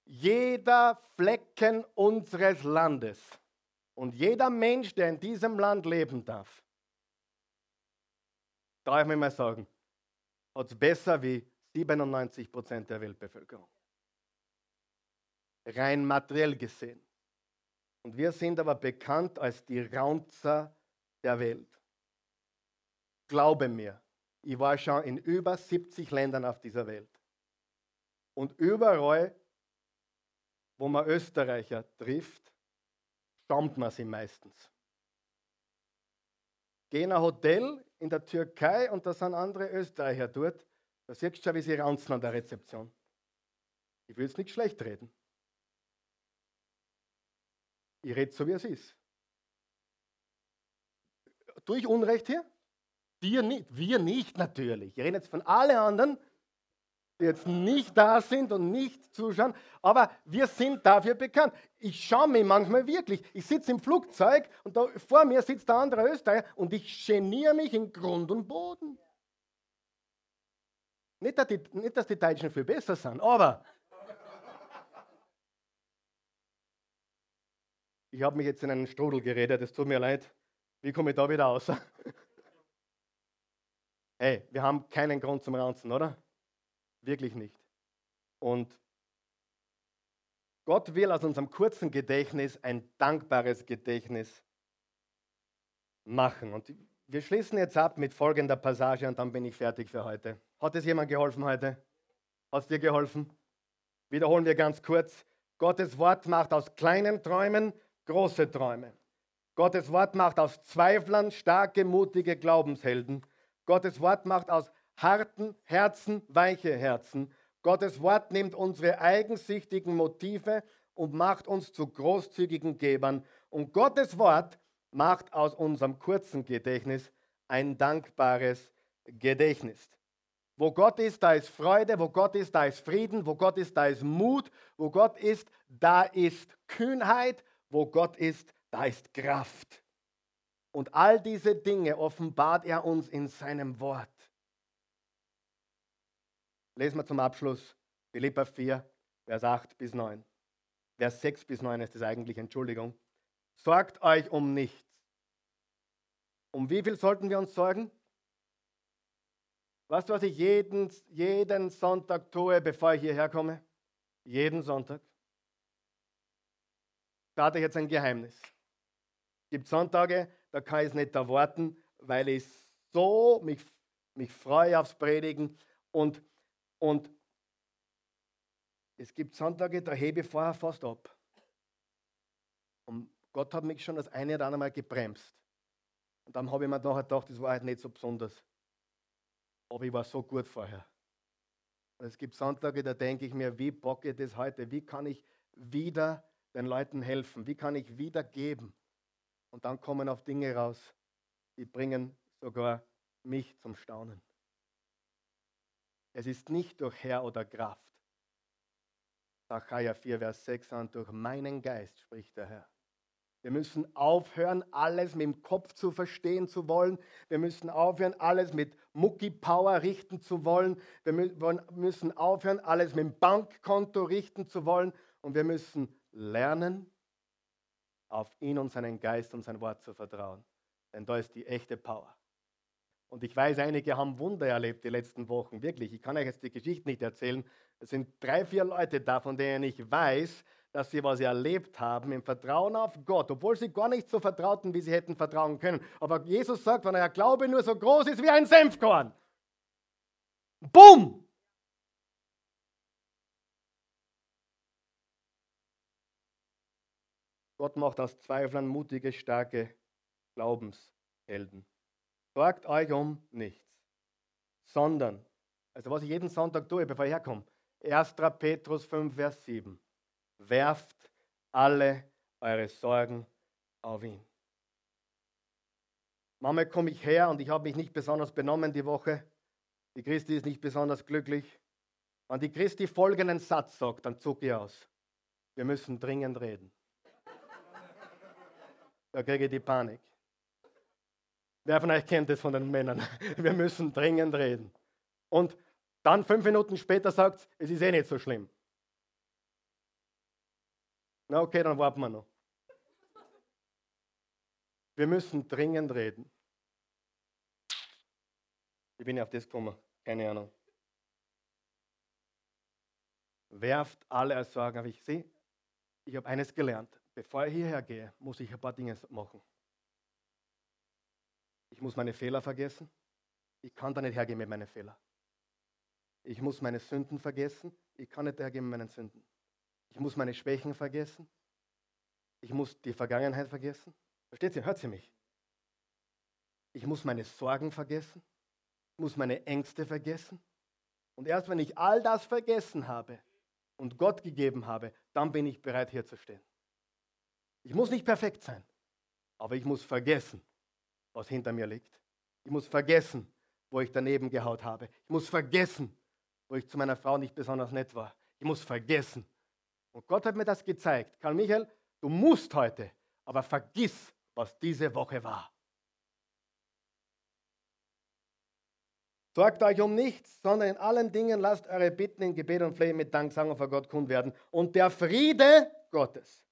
Jeder Flecken unseres Landes und jeder Mensch, der in diesem Land leben darf, darf ich mir mal sagen, hat es besser wie 97 Prozent der Weltbevölkerung. Rein materiell gesehen. Und wir sind aber bekannt als die Raunzer der Welt. Glaube mir, ich war schon in über 70 Ländern auf dieser Welt. Und überall wo man Österreicher trifft, stammt man sie meistens. Geh in ein Hotel in der Türkei und da sind andere Österreicher dort. Da siehst du schon, wie sie ranzen an der Rezeption. Ich will es nicht schlecht reden. Ich rede so, wie es ist. Tue ich Unrecht hier? Dir nicht, wir nicht natürlich. Ich rede jetzt von allen anderen, jetzt nicht da sind und nicht zuschauen, aber wir sind dafür bekannt. Ich schaue mich manchmal wirklich, ich sitze im Flugzeug und da vor mir sitzt der andere Österreicher und ich geniere mich in Grund und Boden. Nicht, dass die, nicht, dass die Deutschen viel besser sind, aber ich habe mich jetzt in einen Strudel geredet, es tut mir leid. Wie komme ich da wieder raus? *laughs* hey, wir haben keinen Grund zum Ranzen, oder? Wirklich nicht. Und Gott will aus unserem kurzen Gedächtnis ein dankbares Gedächtnis machen. Und wir schließen jetzt ab mit folgender Passage und dann bin ich fertig für heute. Hat es jemand geholfen heute? Hat es dir geholfen? Wiederholen wir ganz kurz. Gottes Wort macht aus kleinen Träumen große Träume. Gottes Wort macht aus Zweiflern starke, mutige Glaubenshelden. Gottes Wort macht aus harten Herzen weiche Herzen. Gottes Wort nimmt unsere eigensichtigen Motive und macht uns zu großzügigen Gebern. Und Gottes Wort macht aus unserem kurzen Gedächtnis ein dankbares Gedächtnis. Wo Gott ist, da ist Freude, wo Gott ist, da ist Frieden, wo Gott ist, da ist Mut, wo Gott ist, da ist Kühnheit, wo Gott ist, da ist Kraft. Und all diese Dinge offenbart er uns in seinem Wort. Lesen wir zum Abschluss Philippa 4, Vers 8 bis 9. Vers 6 bis 9 ist es eigentlich, Entschuldigung. Sorgt euch um nichts. Um wie viel sollten wir uns sorgen? Weißt du, was ich jeden, jeden Sonntag tue, bevor ich hierher komme? Jeden Sonntag. Da hatte ich jetzt ein Geheimnis. Es gibt Sonntage, da kann ich es nicht erwarten, weil ich so mich, mich freue aufs Predigen. Und, und es gibt Sonntage, da hebe ich vorher fast ab. Und Gott hat mich schon das eine oder andere Mal gebremst. Und dann habe ich mir nachher gedacht, das war halt nicht so besonders. Aber ich war so gut vorher. Und es gibt Sonntage, da denke ich mir, wie bocke ich das heute? Wie kann ich wieder den Leuten helfen? Wie kann ich wieder geben? Und dann kommen auf Dinge raus, die bringen sogar mich zum Staunen. Es ist nicht durch Herr oder Kraft. Sacharja 4, Vers 6 an, durch meinen Geist spricht der Herr. Wir müssen aufhören, alles mit dem Kopf zu verstehen zu wollen. Wir müssen aufhören, alles mit Mucki-Power richten zu wollen. Wir müssen aufhören, alles mit dem Bankkonto richten zu wollen. Und wir müssen lernen, auf ihn und seinen Geist und sein Wort zu vertrauen. Denn da ist die echte Power. Und ich weiß, einige haben Wunder erlebt die letzten Wochen, wirklich. Ich kann euch jetzt die Geschichte nicht erzählen. Es sind drei, vier Leute da, von denen ich weiß, dass sie was erlebt haben im Vertrauen auf Gott, obwohl sie gar nicht so vertrauten, wie sie hätten vertrauen können. Aber Jesus sagt, wenn euer Glaube nur so groß ist wie ein Senfkorn, bumm! Gott macht aus Zweiflern mutige, starke Glaubenshelden. Sorgt euch um nichts, sondern, also was ich jeden Sonntag tue, bevor ich herkomme, 1. Petrus 5, Vers 7 werft alle eure Sorgen auf ihn. Mama, komme ich her und ich habe mich nicht besonders benommen die Woche. Die Christi ist nicht besonders glücklich. Wenn die Christi folgenden Satz sagt, dann zucke ich aus. Wir müssen dringend reden. Da kriege ich die Panik. Wer von euch kennt das von den Männern? *laughs* Wir müssen dringend reden. Und dann fünf Minuten später sagt es ist eh nicht so schlimm. Na okay, dann warten wir noch. Wir müssen dringend reden. Ich bin ja auf das gekommen, keine Ahnung. Werft alle als Sorgen auf. Ich sehe, ich habe eines gelernt. Bevor ich hierher gehe, muss ich ein paar Dinge machen. Ich muss meine Fehler vergessen. Ich kann da nicht hergehen mit meinen Fehlern. Ich muss meine Sünden vergessen. Ich kann nicht hergehen mit meinen Sünden. Ich muss meine Schwächen vergessen. Ich muss die Vergangenheit vergessen. Versteht ihr? Hört ihr mich? Ich muss meine Sorgen vergessen. Ich muss meine Ängste vergessen. Und erst wenn ich all das vergessen habe und Gott gegeben habe, dann bin ich bereit, hier zu stehen. Ich muss nicht perfekt sein, aber ich muss vergessen, was hinter mir liegt. Ich muss vergessen, wo ich daneben gehaut habe. Ich muss vergessen, wo ich zu meiner Frau nicht besonders nett war. Ich muss vergessen, und Gott hat mir das gezeigt. Karl Michael, du musst heute, aber vergiss, was diese Woche war. Sorgt euch um nichts, sondern in allen Dingen lasst eure Bitten in Gebet und Flehen mit Danksagung vor Gott kund werden. Und der Friede Gottes,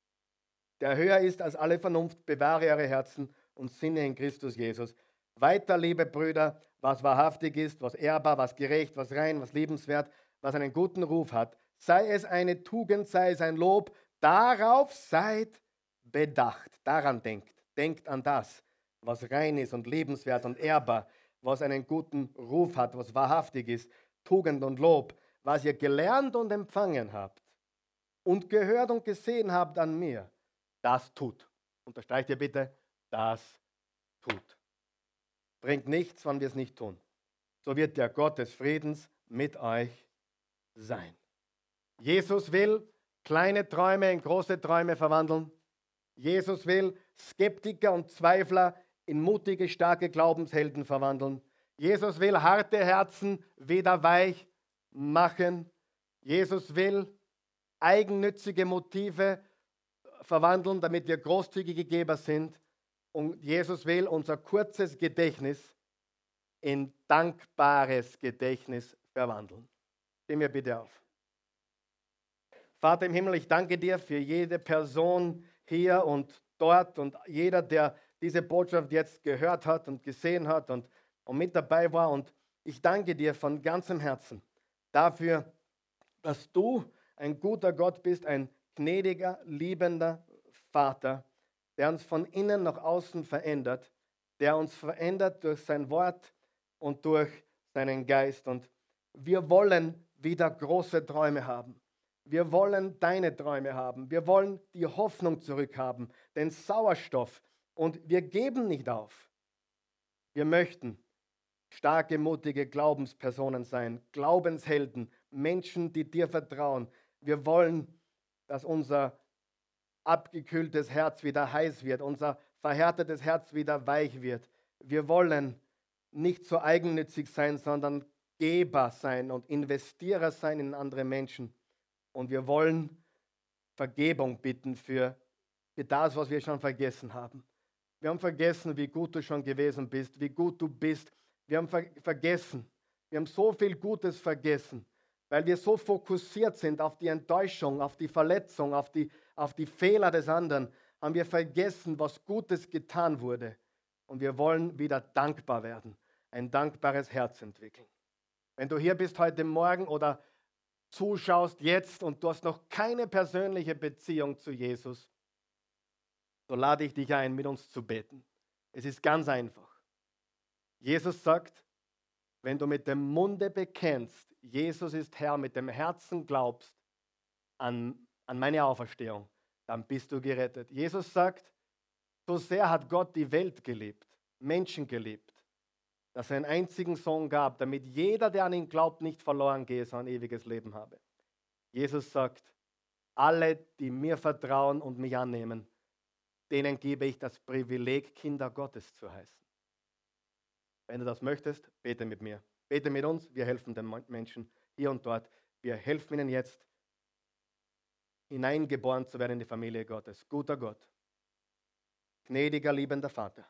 der höher ist als alle Vernunft, bewahre eure Herzen und Sinne in Christus Jesus. Weiter, liebe Brüder, was wahrhaftig ist, was ehrbar, was gerecht, was rein, was liebenswert, was einen guten Ruf hat, sei es eine Tugend, sei es ein Lob, darauf seid bedacht, daran denkt, denkt an das, was rein ist und lebenswert und ehrbar, was einen guten Ruf hat, was wahrhaftig ist, Tugend und Lob, was ihr gelernt und empfangen habt und gehört und gesehen habt an mir, das tut. Unterstreicht ihr bitte, das tut. Bringt nichts, wenn wir es nicht tun. So wird der Gott des Friedens mit euch sein. Jesus will kleine Träume in große Träume verwandeln. Jesus will Skeptiker und Zweifler in mutige, starke Glaubenshelden verwandeln. Jesus will harte Herzen wieder weich machen. Jesus will eigennützige Motive verwandeln, damit wir großzügige Geber sind. Und Jesus will unser kurzes Gedächtnis in dankbares Gedächtnis verwandeln. Stehen wir bitte auf. Vater im Himmel, ich danke dir für jede Person hier und dort und jeder, der diese Botschaft jetzt gehört hat und gesehen hat und, und mit dabei war. Und ich danke dir von ganzem Herzen dafür, dass du ein guter Gott bist, ein gnädiger, liebender Vater, der uns von innen nach außen verändert, der uns verändert durch sein Wort und durch seinen Geist. Und wir wollen wieder große Träume haben. Wir wollen deine Träume haben. Wir wollen die Hoffnung zurückhaben, den Sauerstoff, und wir geben nicht auf. Wir möchten starke, mutige Glaubenspersonen sein, Glaubenshelden, Menschen, die dir vertrauen. Wir wollen, dass unser abgekühltes Herz wieder heiß wird, unser verhärtetes Herz wieder weich wird. Wir wollen nicht so eigennützig sein, sondern Geber sein und Investierer sein in andere Menschen. Und wir wollen Vergebung bitten für, für das, was wir schon vergessen haben. Wir haben vergessen, wie gut du schon gewesen bist, wie gut du bist. Wir haben ver vergessen. Wir haben so viel Gutes vergessen, weil wir so fokussiert sind auf die Enttäuschung, auf die Verletzung, auf die, auf die Fehler des anderen, haben wir vergessen, was Gutes getan wurde. Und wir wollen wieder dankbar werden, ein dankbares Herz entwickeln. Wenn du hier bist heute Morgen oder zuschaust jetzt und du hast noch keine persönliche Beziehung zu Jesus, so lade ich dich ein, mit uns zu beten. Es ist ganz einfach. Jesus sagt, wenn du mit dem Munde bekennst, Jesus ist Herr, mit dem Herzen glaubst an, an meine Auferstehung, dann bist du gerettet. Jesus sagt, so sehr hat Gott die Welt geliebt, Menschen geliebt, dass er einen einzigen Sohn gab, damit jeder, der an ihn glaubt, nicht verloren gehe, sondern ewiges Leben habe. Jesus sagt, alle, die mir vertrauen und mich annehmen, denen gebe ich das Privileg, Kinder Gottes zu heißen. Wenn du das möchtest, bete mit mir. Bete mit uns, wir helfen den Menschen hier und dort. Wir helfen ihnen jetzt, hineingeboren zu werden in die Familie Gottes. Guter Gott, gnädiger, liebender Vater,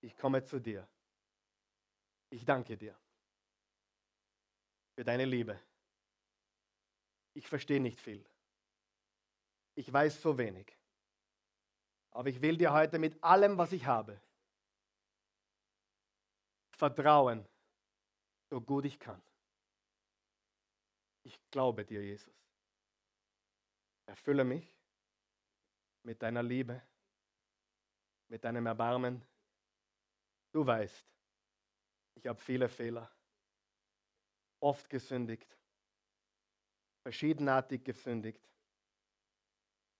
ich komme zu dir. Ich danke dir für deine Liebe. Ich verstehe nicht viel. Ich weiß so wenig. Aber ich will dir heute mit allem, was ich habe, vertrauen, so gut ich kann. Ich glaube dir, Jesus. Erfülle mich mit deiner Liebe, mit deinem Erbarmen. Du weißt, ich habe viele Fehler, oft gesündigt, verschiedenartig gesündigt.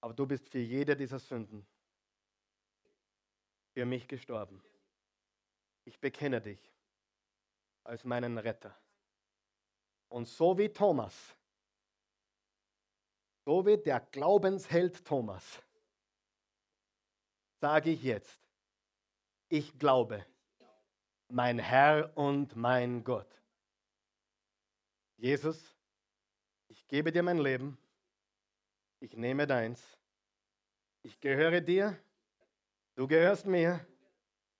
Aber du bist für jede dieser Sünden für mich gestorben. Ich bekenne dich als meinen Retter. Und so wie Thomas, so wie der Glaubensheld Thomas, sage ich jetzt, ich glaube, mein Herr und mein Gott. Jesus, ich gebe dir mein Leben, ich nehme deins, ich gehöre dir Du gehörst mir.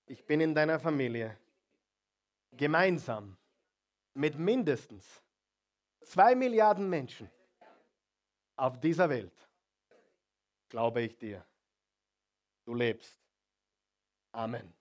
Ich bin in deiner Familie. gemeinsam mit mindestens zwei Milliarden Menschen auf dieser Welt, glaube ich dir, du lebst. Amen.